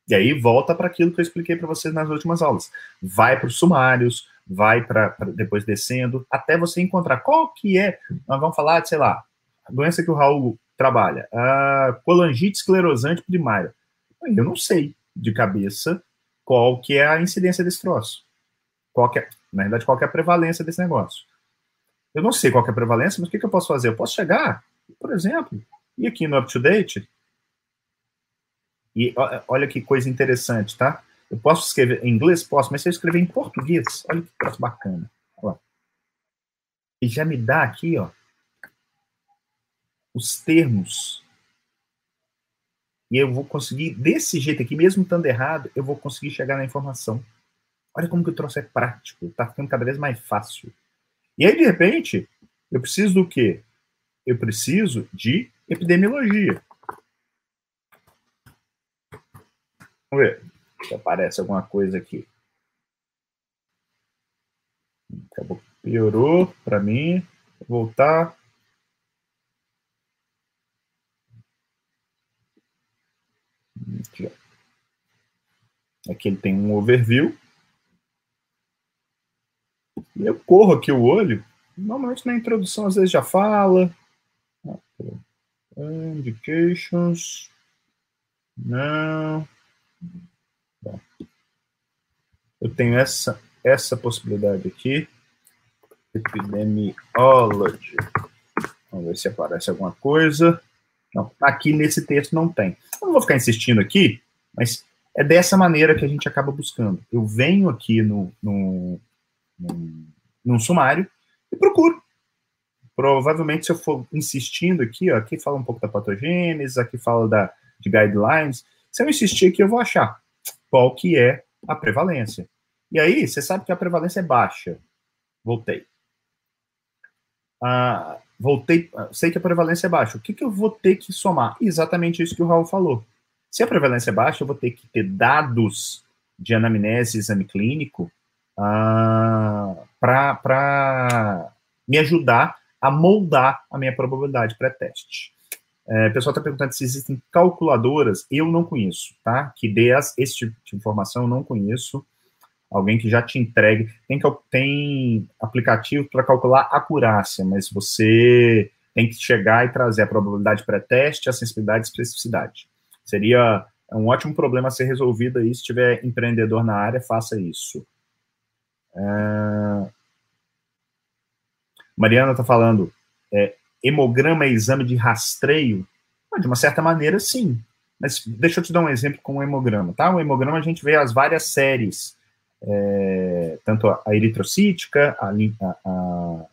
E aí volta para aquilo que eu expliquei para vocês nas últimas aulas. Vai para os sumários, vai para depois descendo, até você encontrar qual que é. Nós vamos falar de, sei lá, a doença que o Raul trabalha, a colangite esclerosante primária. Eu não sei de cabeça qual que é a incidência desse troço. Qual é, na verdade, qual é a prevalência desse negócio. Eu não sei qual é a prevalência, mas o que, que eu posso fazer? Eu posso chegar, por exemplo, e aqui no UpToDate, e olha que coisa interessante, tá? Eu posso escrever em inglês? Posso, mas se eu escrever em português, olha que troço bacana. Ó. E já me dá aqui, ó, os termos. E eu vou conseguir, desse jeito aqui, mesmo estando errado, eu vou conseguir chegar na informação. Olha como que o troço é prático, tá ficando cada vez mais fácil. E aí, de repente, eu preciso do quê? Eu preciso de epidemiologia. Vamos ver se aparece alguma coisa aqui. Acabou, piorou para mim. Vou voltar. Aqui, aqui ele tem um overview. E eu corro aqui o olho. Normalmente na introdução às vezes já fala. Indications. Não. Eu tenho essa, essa possibilidade aqui. Epidemiology. Vamos ver se aparece alguma coisa. Não, aqui nesse texto não tem. Eu não vou ficar insistindo aqui, mas é dessa maneira que a gente acaba buscando. Eu venho aqui no, no, no, num sumário e procuro. Provavelmente, se eu for insistindo aqui, ó, aqui fala um pouco da patogênese, aqui fala da, de guidelines. Se eu insistir aqui, eu vou achar qual que é a prevalência. E aí, você sabe que a prevalência é baixa. Voltei. Ah, voltei, sei que a prevalência é baixa. O que, que eu vou ter que somar? Exatamente isso que o Raul falou. Se a prevalência é baixa, eu vou ter que ter dados de anamnese exame clínico ah, para me ajudar a moldar a minha probabilidade pré-teste. É, o pessoal está perguntando se existem calculadoras. Eu não conheço, tá? Que dê as, esse tipo de informação, eu não conheço. Alguém que já te entregue. Tem, tem aplicativo para calcular acurácia, mas você tem que chegar e trazer a probabilidade pré-teste, a sensibilidade e especificidade. Seria um ótimo problema a ser resolvido aí. Se tiver empreendedor na área, faça isso. É... Mariana está falando, é, hemograma é exame de rastreio? De uma certa maneira, sim. Mas deixa eu te dar um exemplo com o hemograma, tá? O hemograma a gente vê as várias séries, é, tanto a eritrocítica, a, a, a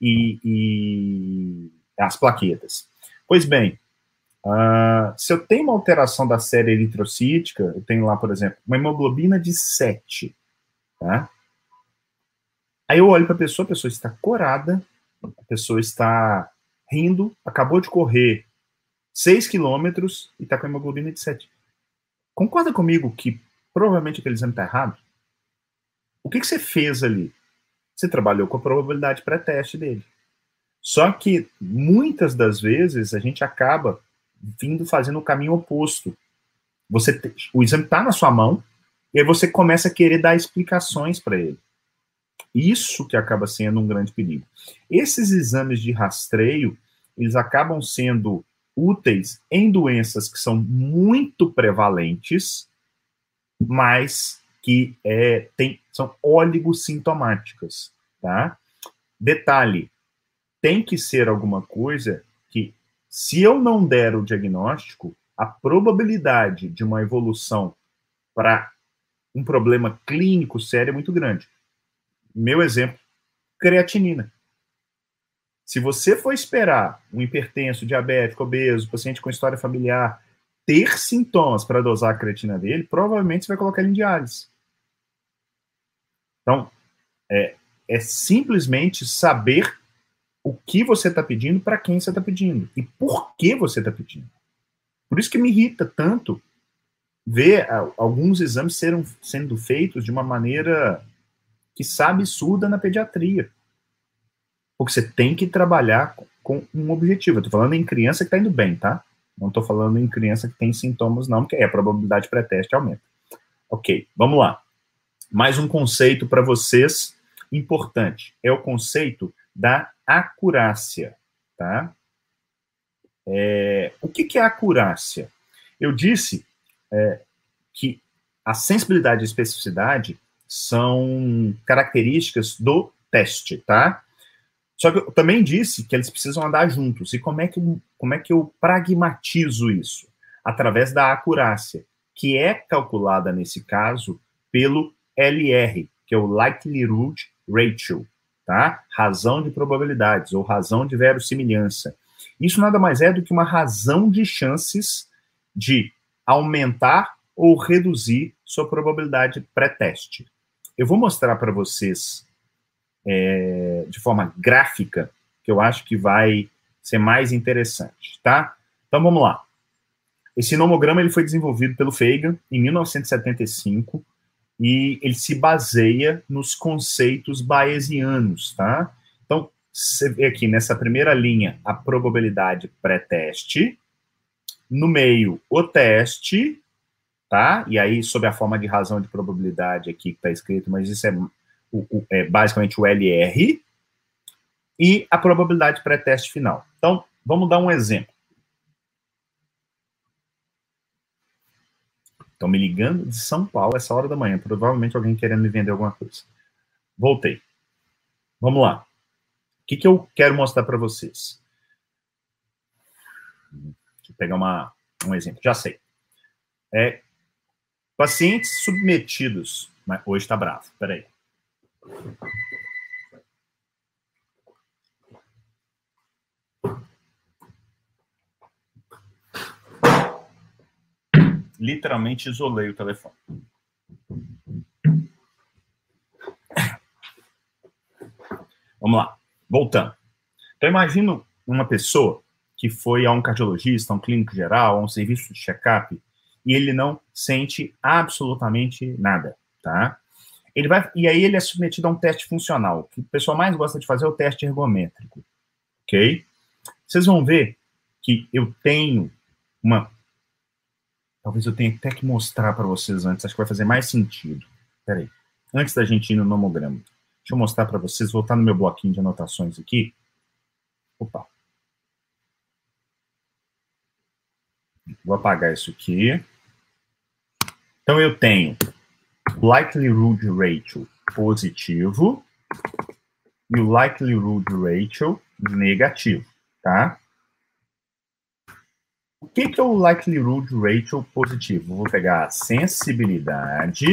e, e, as plaquetas. Pois bem, uh, se eu tenho uma alteração da série eritrocítica, eu tenho lá, por exemplo, uma hemoglobina de 7, tá? Aí eu olho para a pessoa, a pessoa está corada, a pessoa está rindo, acabou de correr 6 quilômetros e está com hemoglobina de 7. Concorda comigo que provavelmente aquele exame está errado? O que, que você fez ali? Você trabalhou com a probabilidade pré-teste dele. Só que muitas das vezes a gente acaba vindo fazendo o caminho oposto. Você o exame está na sua mão e aí você começa a querer dar explicações para ele. Isso que acaba sendo um grande perigo. Esses exames de rastreio, eles acabam sendo úteis em doenças que são muito prevalentes, mas que é, tem, são oligossintomáticas, tá? Detalhe, tem que ser alguma coisa que, se eu não der o diagnóstico, a probabilidade de uma evolução para um problema clínico sério é muito grande meu exemplo, creatinina. Se você for esperar um hipertenso, diabético, obeso, paciente com história familiar ter sintomas para dosar a creatina dele, provavelmente você vai colocar ele em diálise. Então, é, é simplesmente saber o que você está pedindo, para quem você está pedindo e por que você está pedindo. Por isso que me irrita tanto ver alguns exames serem, sendo feitos de uma maneira que sabe surda na pediatria. Porque você tem que trabalhar com um objetivo. Eu tô falando em criança que está indo bem, tá? Não estou falando em criança que tem sintomas, não, porque aí a probabilidade pré-teste aumenta. Ok, vamos lá. Mais um conceito para vocês importante. É o conceito da acurácia, tá? É, o que, que é acurácia? Eu disse é, que a sensibilidade e especificidade são características do teste, tá? Só que eu também disse que eles precisam andar juntos. E como é que, como é que eu pragmatizo isso? Através da acurácia, que é calculada, nesse caso, pelo LR, que é o Likelihood Ratio, tá? Razão de probabilidades, ou razão de verossimilhança. Isso nada mais é do que uma razão de chances de aumentar ou reduzir sua probabilidade pré-teste. Eu vou mostrar para vocês é, de forma gráfica, que eu acho que vai ser mais interessante, tá? Então vamos lá. Esse nomograma ele foi desenvolvido pelo Feigen em 1975 e ele se baseia nos conceitos bayesianos, tá? Então, você vê aqui nessa primeira linha a probabilidade pré-teste, no meio o teste, tá? E aí, sob a forma de razão de probabilidade aqui que está escrito, mas isso é, o, o, é basicamente o LR, e a probabilidade pré-teste final. Então, vamos dar um exemplo. Estão me ligando de São Paulo essa hora da manhã. Provavelmente alguém querendo me vender alguma coisa. Voltei. Vamos lá. O que, que eu quero mostrar para vocês? Deixa eu pegar uma, um exemplo. Já sei. É, pacientes submetidos. Mas hoje está bravo. Peraí. literalmente isolei o telefone. Vamos lá, voltando. Então, imagino uma pessoa que foi a um cardiologista, a um clínico geral, a um serviço de check-up, e ele não sente absolutamente nada, tá? Ele vai, e aí ele é submetido a um teste funcional. Que o pessoal mais gosta de fazer é o teste ergométrico, ok? Vocês vão ver que eu tenho uma Talvez eu tenha até que mostrar para vocês antes, acho que vai fazer mais sentido. Peraí. Antes da gente ir no nomograma, deixa eu mostrar para vocês, voltar no meu bloquinho de anotações aqui. Opa. Vou apagar isso aqui. Então eu tenho likelihood ratio positivo e o likelihood ratio negativo, tá? O que, que é o likelihood ratio positivo? Vou pegar a sensibilidade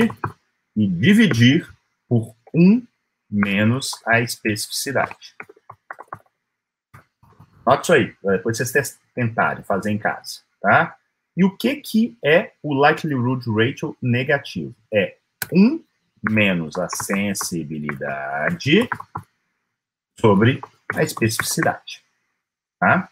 e dividir por 1 menos a especificidade. Note isso aí, depois vocês tentarem fazer em casa, tá? E o que, que é o likelihood ratio negativo? É 1 menos a sensibilidade sobre a especificidade, tá?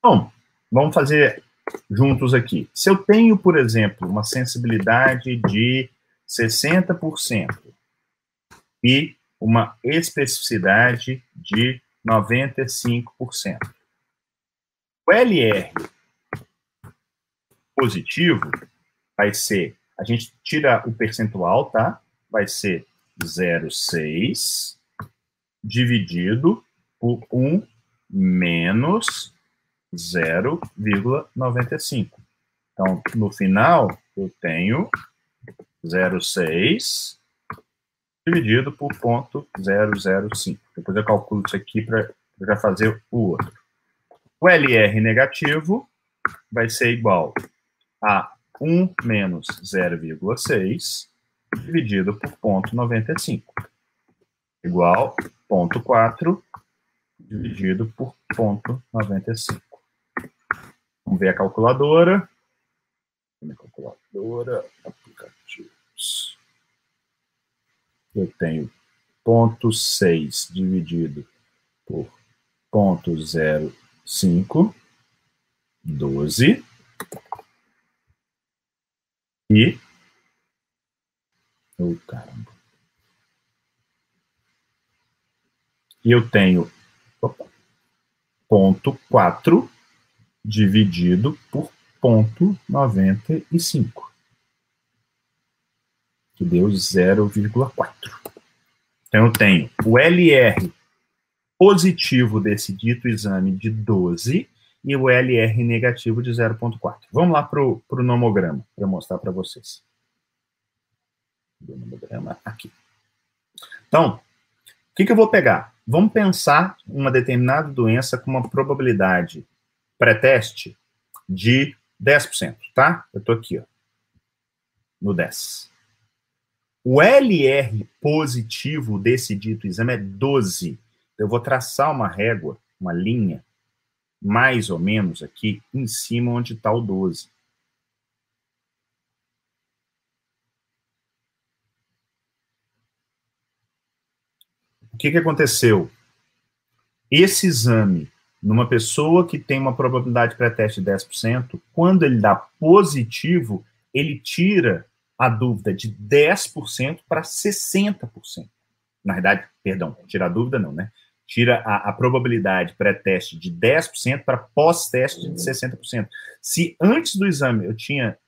Bom, Vamos fazer juntos aqui. Se eu tenho, por exemplo, uma sensibilidade de 60% e uma especificidade de 95%. O LR positivo vai ser, a gente tira o percentual, tá? Vai ser 0,6 dividido por 1 menos 0,95. Então, no final, eu tenho 0,6 dividido por ponto 005. Depois eu calculo isso aqui para já fazer o outro. O LR negativo vai ser igual a 1 menos 0,6 dividido por ponto 95. Igual ponto 4 dividido por ponto 95. Vamos ver a calculadora. Minha calculadora, aplicativos. Eu tenho ponto 6 dividido por ponto 0,5, 12. E. Oh, caramba. E eu tenho opa, ponto 4 dividido por ponto 95, que deu 0,4. Então, eu tenho o LR positivo desse dito exame de 12 e o LR negativo de 0,4. Vamos lá para o nomograma, para mostrar para vocês. O nomograma aqui. Então, o que, que eu vou pegar? Vamos pensar uma determinada doença com uma probabilidade pré-teste de 10%, tá? Eu estou aqui, ó, no 10. O LR positivo desse dito exame é 12 eu vou traçar uma régua, uma linha, mais ou menos aqui, em cima onde está o 12. O que, que aconteceu? Esse exame, numa pessoa que tem uma probabilidade pré-teste de 10%, quando ele dá positivo, ele tira a dúvida de 10% para 60%. Na verdade, perdão, tirar a dúvida não, né? Tira a, a probabilidade pré-teste de 10% para pós-teste de 60%. Se antes do exame eu tinha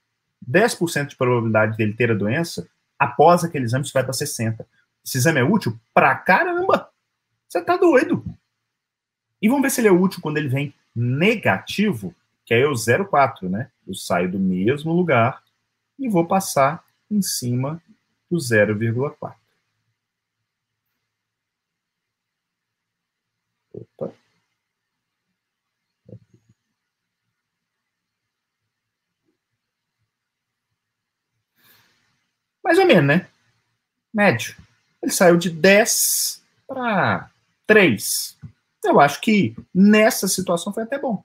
10% de probabilidade dele ter a doença, após aquele exame isso vai para 60%. Esse exame é útil pra caramba! Você tá doido! E vamos ver se ele é útil quando ele vem negativo, que é o 0,4, né? Eu saio do mesmo lugar e vou passar em cima do 0,4. Opa. Mais ou menos, né? Médio. Ele saiu de 10 para 3. Eu acho que nessa situação foi até bom.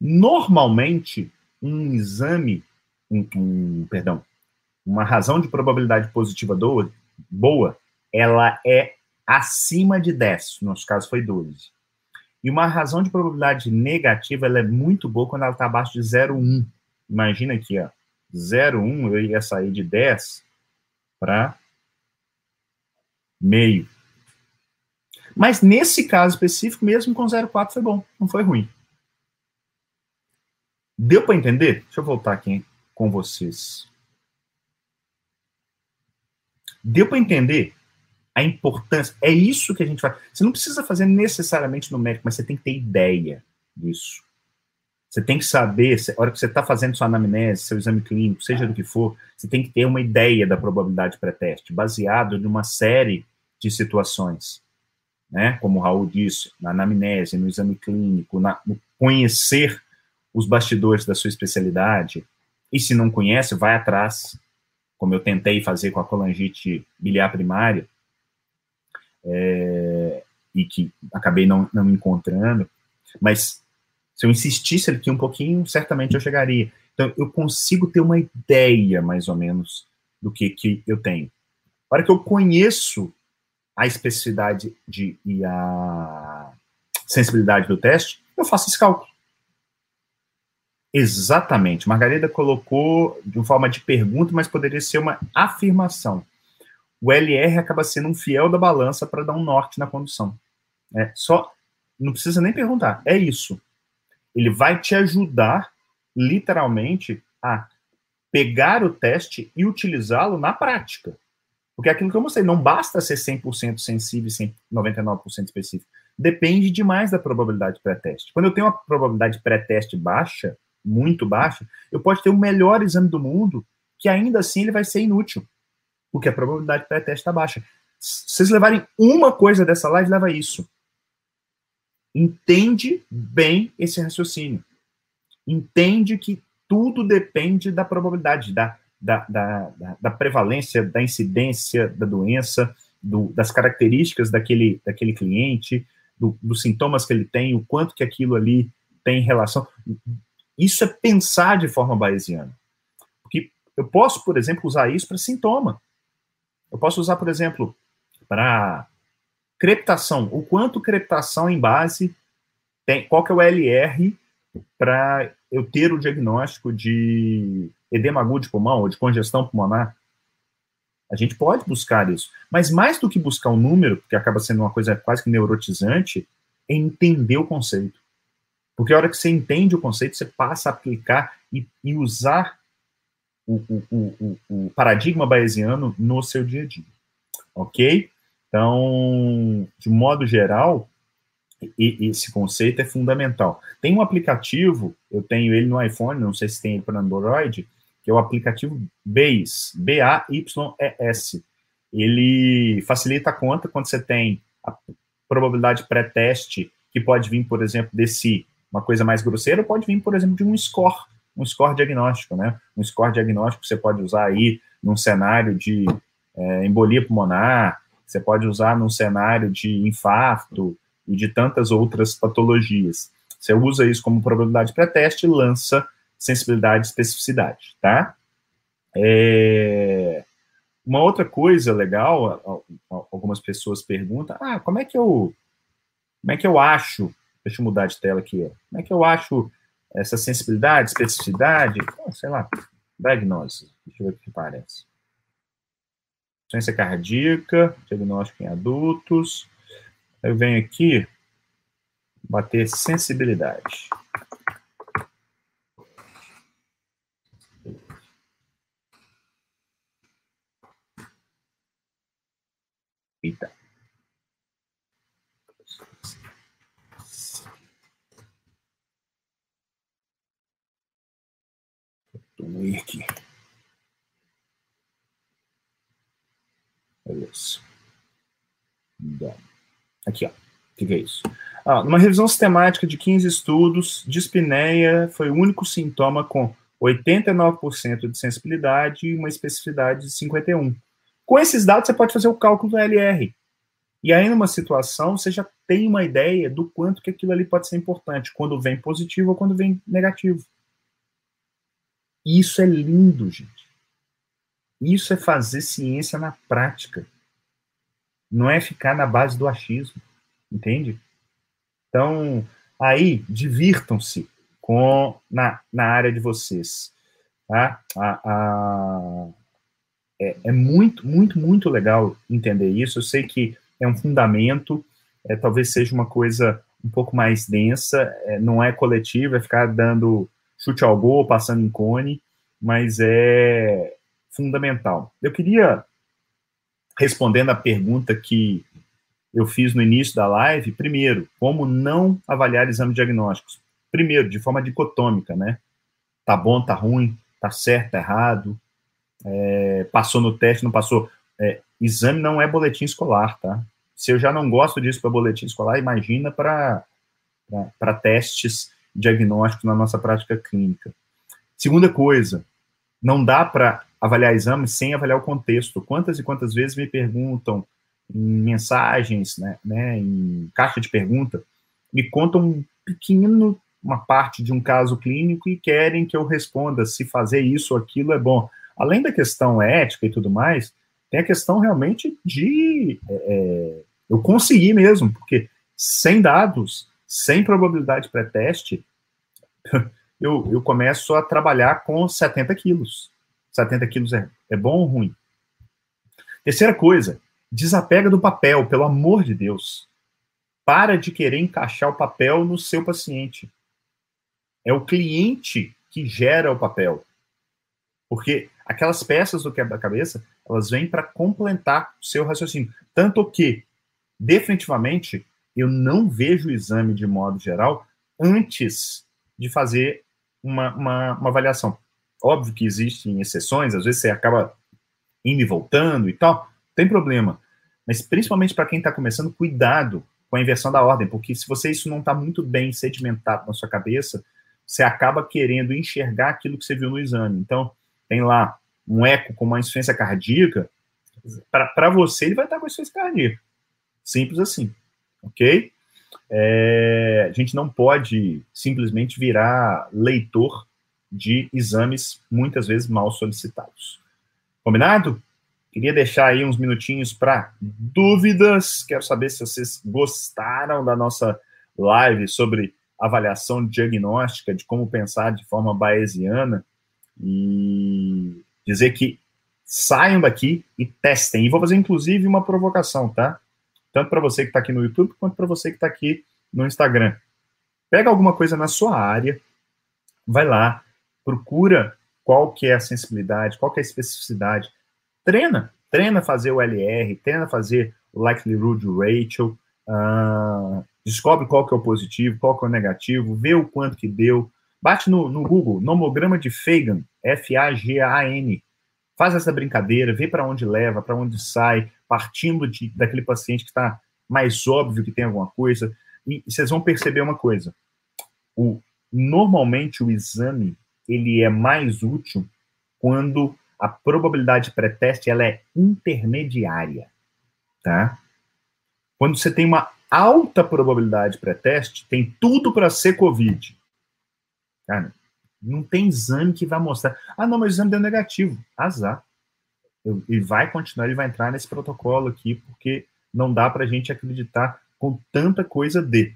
Normalmente, um exame, um, um, perdão, uma razão de probabilidade positiva do, boa, ela é acima de 10, no nosso caso foi 12. E uma razão de probabilidade negativa, ela é muito boa quando ela está abaixo de 0,1. Imagina aqui, ó, 0,1 eu ia sair de 10 para meio. Mas nesse caso específico, mesmo com 0,4 foi bom, não foi ruim. Deu para entender? Deixa eu voltar aqui com vocês. Deu para entender a importância. É isso que a gente faz. Você não precisa fazer necessariamente no médico, mas você tem que ter ideia disso. Você tem que saber, a hora que você está fazendo sua anamnese, seu exame clínico, seja do que for, você tem que ter uma ideia da probabilidade pré-teste, baseado em uma série de situações. Né? Como o Raul disse, na anamnese, no exame clínico, na, no conhecer os bastidores da sua especialidade. E se não conhece, vai atrás, como eu tentei fazer com a colangite biliar primária, é, e que acabei não, não encontrando, mas se eu insistisse aqui um pouquinho, certamente eu chegaria. Então, eu consigo ter uma ideia, mais ou menos, do que, que eu tenho. Para que eu conheço a especificidade de, e a sensibilidade do teste, eu faço esse cálculo. Exatamente. Margarida colocou de forma de pergunta, mas poderia ser uma afirmação o LR acaba sendo um fiel da balança para dar um norte na condução. É, só não precisa nem perguntar, é isso. Ele vai te ajudar, literalmente, a pegar o teste e utilizá-lo na prática. Porque é aquilo que eu mostrei, não basta ser 100% sensível e 99% específico. Depende demais da probabilidade pré-teste. Quando eu tenho uma probabilidade pré-teste baixa, muito baixa, eu posso ter o melhor exame do mundo, que ainda assim ele vai ser inútil porque a probabilidade pré-teste está baixa. Se vocês levarem uma coisa dessa live, leva isso. Entende bem esse raciocínio. Entende que tudo depende da probabilidade, da, da, da, da prevalência, da incidência da doença, do, das características daquele, daquele cliente, do, dos sintomas que ele tem, o quanto que aquilo ali tem relação. Isso é pensar de forma bayesiana. Porque eu posso, por exemplo, usar isso para sintoma. Eu posso usar, por exemplo, para creptação. O quanto creptação em base tem, qual que é o LR para eu ter o diagnóstico de edema agudo de pulmão ou de congestão pulmonar? A gente pode buscar isso. Mas mais do que buscar um número, que acaba sendo uma coisa quase que neurotizante, é entender o conceito. Porque a hora que você entende o conceito, você passa a aplicar e, e usar o, o, o, paradigma bayesiano no seu dia a dia. Ok? Então, de modo geral, esse conceito é fundamental. Tem um aplicativo, eu tenho ele no iPhone, não sei se tem ele para Android, que é o aplicativo Bayes, B-A-Y-E-S. Ele facilita a conta quando você tem a probabilidade pré-teste, que pode vir, por exemplo, desse uma coisa mais grosseira, pode vir, por exemplo, de um score, um score diagnóstico, né? Um score diagnóstico você pode usar aí num cenário de é, embolia pulmonar, você pode usar num cenário de infarto e de tantas outras patologias. Você usa isso como probabilidade pré-teste e lança sensibilidade e especificidade, tá? É... Uma outra coisa legal, algumas pessoas perguntam, ah, como é que eu, como é que eu acho Deixa eu mudar de tela aqui. Como é que eu acho essa sensibilidade, especificidade? Sei lá, diagnose. Deixa eu ver o que parece. Ciência cardíaca, diagnóstico em adultos. Eu venho aqui bater sensibilidade. Eita. Vamos aqui. Olha isso. Aqui, ó. O que é isso? Ah, numa revisão sistemática de 15 estudos, dispneia foi o único sintoma com 89% de sensibilidade e uma especificidade de 51%. Com esses dados, você pode fazer o cálculo do LR. E aí, numa situação, você já tem uma ideia do quanto que aquilo ali pode ser importante, quando vem positivo ou quando vem negativo. Isso é lindo, gente. Isso é fazer ciência na prática. Não é ficar na base do achismo, entende? Então, aí, divirtam-se com na, na área de vocês. Tá? A, a, é, é, muito, muito, muito legal entender isso. Eu sei que é um fundamento, é, talvez seja uma coisa um pouco mais densa, é, não é coletiva, é ficar dando chute ao gol, passando em cone, mas é fundamental. Eu queria, respondendo a pergunta que eu fiz no início da live, primeiro, como não avaliar exames diagnósticos? Primeiro, de forma dicotômica, né? Tá bom, tá ruim, tá certo, tá errado, é, passou no teste, não passou. É, exame não é boletim escolar, tá? Se eu já não gosto disso para boletim escolar, imagina para testes diagnósticos na nossa prática clínica. Segunda coisa, não dá para avaliar exames sem avaliar o contexto. Quantas e quantas vezes me perguntam em mensagens, né, né, em caixa de pergunta, me contam um pequeno, uma parte de um caso clínico e querem que eu responda se fazer isso ou aquilo é bom. Além da questão ética e tudo mais, tem a questão realmente de é, é eu conseguir mesmo, porque sem dados, sem probabilidade pré-teste, *laughs* eu, eu começo a trabalhar com 70 quilos. 70 quilos é, é bom ou ruim? Terceira coisa, desapega do papel, pelo amor de Deus. Para de querer encaixar o papel no seu paciente. É o cliente que gera o papel. Porque aquelas peças do quebra-cabeça, elas vêm para complementar o seu raciocínio. Tanto que, definitivamente, eu não vejo o exame de modo geral antes de fazer uma, uma, uma avaliação. Óbvio que existem exceções, às vezes você acaba indo e voltando e tal, tem problema. Mas principalmente para quem está começando, cuidado com a inversão da ordem, porque se você isso não está muito bem sedimentado na sua cabeça, você acaba querendo enxergar aquilo que você viu no exame. Então, tem lá um eco com uma insuficiência cardíaca, para você ele vai estar com insuficiência cardíaca. Simples assim, ok? é, a gente não pode simplesmente virar leitor de exames muitas vezes mal solicitados. Combinado? Queria deixar aí uns minutinhos para dúvidas. Quero saber se vocês gostaram da nossa live sobre avaliação diagnóstica, de como pensar de forma bayesiana e dizer que saiam daqui e testem. E vou fazer inclusive uma provocação, tá? Tanto para você que está aqui no YouTube quanto para você que está aqui no Instagram. Pega alguma coisa na sua área, vai lá, procura qual que é a sensibilidade, qual que é a especificidade, treina, treina fazer o LR, treina fazer o likelihood ratio, uh, descobre qual que é o positivo, qual que é o negativo, vê o quanto que deu, bate no, no Google, nomograma de Fagan, F-A-G-A-N, faz essa brincadeira, vê para onde leva, para onde sai, partindo de, daquele paciente que está mais óbvio que tem alguma coisa, e, vocês vão perceber uma coisa, o, normalmente o exame ele é mais útil quando a probabilidade pré-teste ela é intermediária, tá? Quando você tem uma alta probabilidade pré-teste, tem tudo para ser COVID. Cara, não tem exame que vai mostrar. Ah, não, mas o exame deu negativo. Azar. Ele vai continuar, ele vai entrar nesse protocolo aqui, porque não dá para a gente acreditar com tanta coisa de.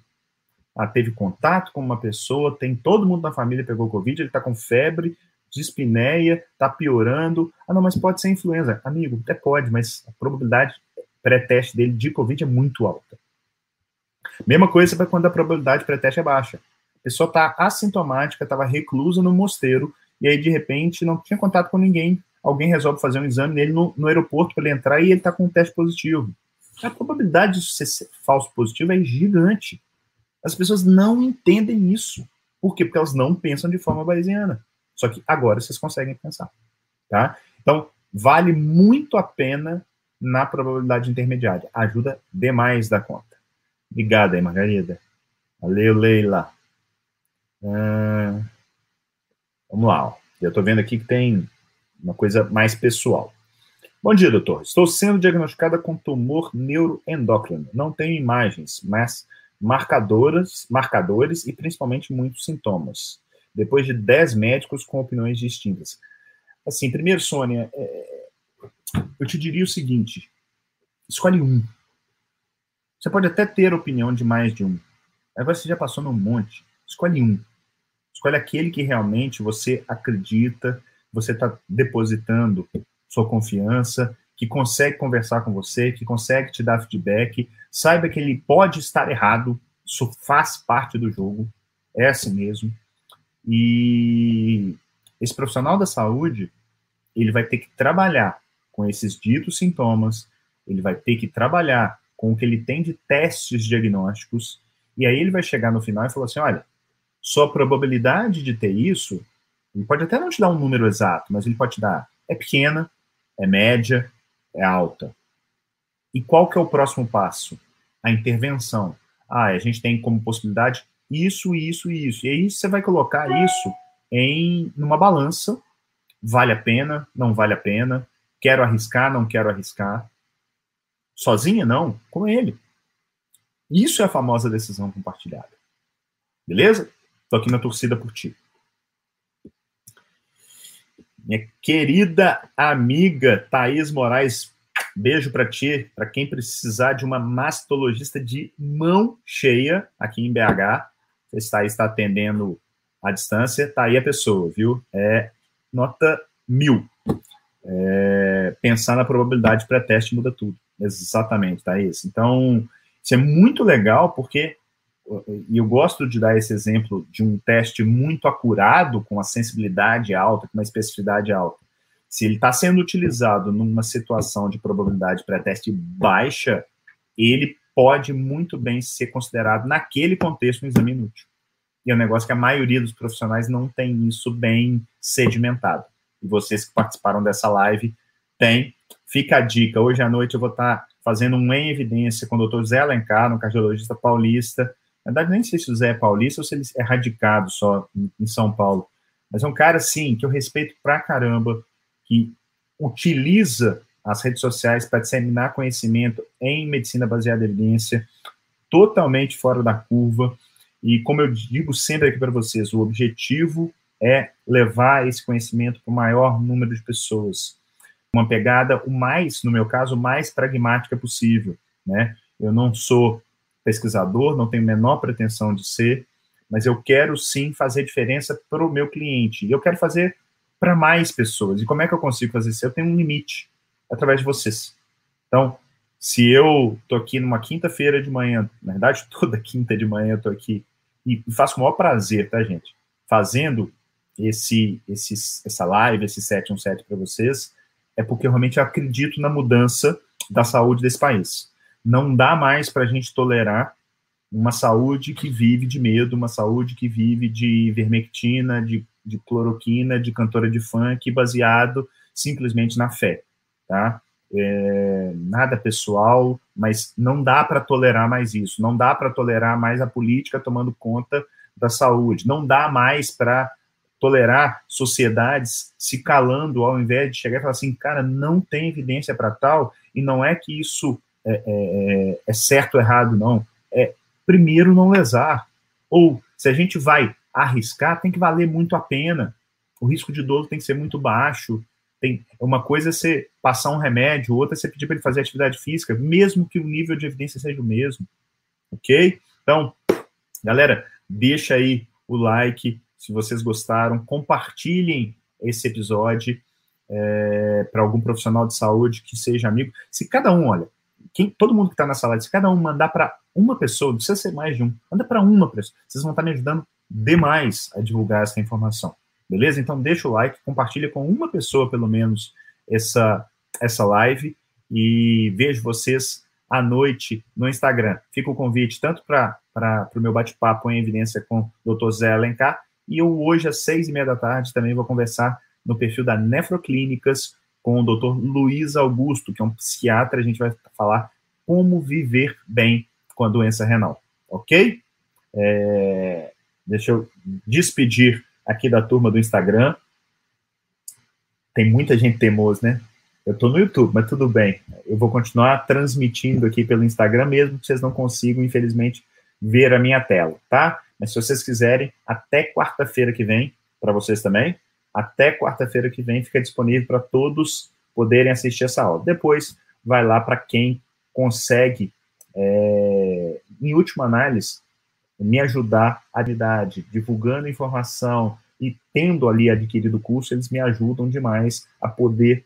Ah, teve contato com uma pessoa, tem todo mundo na família pegou Covid, ele está com febre, dispneia, está piorando. Ah, não, mas pode ser influenza. Amigo, até pode, mas a probabilidade pré-teste dele de Covid é muito alta. Mesma coisa para quando a probabilidade pré-teste é baixa. A pessoa está assintomática, estava reclusa no mosteiro, e aí, de repente, não tinha contato com ninguém. Alguém resolve fazer um exame nele no, no aeroporto para ele entrar e ele está com um teste positivo. A probabilidade de ser falso positivo é gigante. As pessoas não entendem isso. Por quê? Porque elas não pensam de forma bayesiana. Só que agora vocês conseguem pensar. Tá? Então, vale muito a pena na probabilidade intermediária. Ajuda demais da conta. Obrigado aí, Margarida. Valeu, Leila. Ah, vamos lá. Ó. Eu estou vendo aqui que tem uma coisa mais pessoal. Bom dia, doutor. Estou sendo diagnosticada com tumor neuroendócrino. Não tenho imagens, mas marcadoras, marcadores e principalmente muitos sintomas. Depois de 10 médicos com opiniões distintas. Assim, primeiro, Sônia, é, eu te diria o seguinte: escolhe um. Você pode até ter opinião de mais de um. Agora você já passou num monte. Escolhe um. Escolhe aquele que realmente você acredita, você está depositando sua confiança, que consegue conversar com você, que consegue te dar feedback. Saiba que ele pode estar errado, isso faz parte do jogo, é assim mesmo. E esse profissional da saúde, ele vai ter que trabalhar com esses ditos sintomas, ele vai ter que trabalhar com o que ele tem de testes diagnósticos, e aí ele vai chegar no final e falar assim: olha, sua probabilidade de ter isso, ele pode até não te dar um número exato, mas ele pode te dar, é pequena, é média, é alta. E qual que é o próximo passo? A intervenção. Ah, a gente tem como possibilidade isso, isso e isso. E aí você vai colocar isso em numa balança. Vale a pena, não vale a pena. Quero arriscar, não quero arriscar. Sozinha, não, com ele. Isso é a famosa decisão compartilhada. Beleza? Tô aqui na torcida por ti. Minha querida amiga Thaís Moraes, beijo para ti, para quem precisar de uma mastologista de mão cheia aqui em BH. Você está, atendendo à distância, tá aí a pessoa, viu? É nota mil. É, pensar na probabilidade pré-teste muda tudo. Exatamente, isso. Então, isso é muito legal porque e eu gosto de dar esse exemplo de um teste muito acurado, com a sensibilidade alta, com uma especificidade alta. Se ele está sendo utilizado numa situação de probabilidade pré-teste baixa, ele pode muito bem ser considerado, naquele contexto, um exame inútil. E é um negócio que a maioria dos profissionais não tem isso bem sedimentado. E vocês que participaram dessa live têm. Fica a dica, hoje à noite eu vou estar fazendo um em evidência com o doutor Zé Alencar, um cardiologista paulista. Na verdade, nem sei se o Zé é paulista ou se ele é radicado só em São Paulo. Mas é um cara, assim, que eu respeito pra caramba, que utiliza as redes sociais para disseminar conhecimento em medicina baseada em evidência, totalmente fora da curva. E como eu digo sempre aqui para vocês, o objetivo é levar esse conhecimento para o maior número de pessoas uma pegada o mais, no meu caso, o mais pragmática possível, né? Eu não sou pesquisador, não tenho a menor pretensão de ser, mas eu quero sim fazer diferença para o meu cliente. E eu quero fazer para mais pessoas. E como é que eu consigo fazer isso? Eu tenho um limite através de vocês. Então, se eu estou aqui numa quinta-feira de manhã, na verdade, *laughs* toda quinta de manhã eu estou aqui e faço com o maior prazer, tá, gente? Fazendo esse, esse, essa live, esse 717 para vocês, é porque eu realmente acredito na mudança da saúde desse país. Não dá mais para a gente tolerar uma saúde que vive de medo, uma saúde que vive de vermectina, de, de cloroquina, de cantora de funk, baseado simplesmente na fé, tá? É, nada pessoal, mas não dá para tolerar mais isso, não dá para tolerar mais a política tomando conta da saúde, não dá mais para tolerar sociedades se calando ao invés de chegar e falar assim, cara, não tem evidência para tal, e não é que isso é, é, é, é certo ou errado, não. É primeiro não lesar. Ou se a gente vai arriscar, tem que valer muito a pena. O risco de dolo tem que ser muito baixo. Tem uma coisa é você passar um remédio, outra é você pedir para ele fazer atividade física, mesmo que o nível de evidência seja o mesmo. Ok? Então, galera, deixa aí o like se vocês gostaram, compartilhem esse episódio é, para algum profissional de saúde que seja amigo. Se cada um, olha, quem, todo mundo que está nessa live, se cada um mandar para uma pessoa, não precisa ser mais de um, manda para uma pessoa, vocês vão estar tá me ajudando demais a divulgar essa informação. Beleza? Então deixa o like, compartilha com uma pessoa pelo menos essa, essa live e vejo vocês à noite no Instagram. Fica o convite tanto para o meu bate-papo em evidência com o Dr. Zé Alencar, e eu hoje, às seis e meia da tarde, também vou conversar no perfil da Nefroclínicas com o Dr. Luiz Augusto, que é um psiquiatra. A gente vai falar como viver bem com a doença renal, ok? É, deixa eu despedir aqui da turma do Instagram. Tem muita gente teimosa, né? Eu estou no YouTube, mas tudo bem. Eu vou continuar transmitindo aqui pelo Instagram, mesmo que vocês não consigam, infelizmente, ver a minha tela, tá? Mas se vocês quiserem, até quarta-feira que vem, para vocês também, até quarta-feira que vem fica disponível para todos poderem assistir essa aula. Depois, vai lá para quem consegue, é, em última análise, me ajudar a idade, divulgando informação e tendo ali adquirido o curso, eles me ajudam demais a poder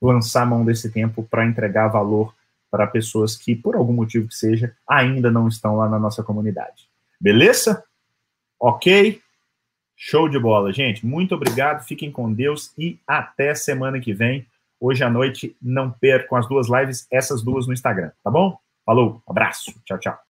lançar a mão desse tempo para entregar valor para pessoas que, por algum motivo que seja, ainda não estão lá na nossa comunidade. Beleza? Ok? Show de bola, gente. Muito obrigado, fiquem com Deus e até semana que vem. Hoje à noite, não percam as duas lives, essas duas no Instagram, tá bom? Falou, abraço, tchau, tchau.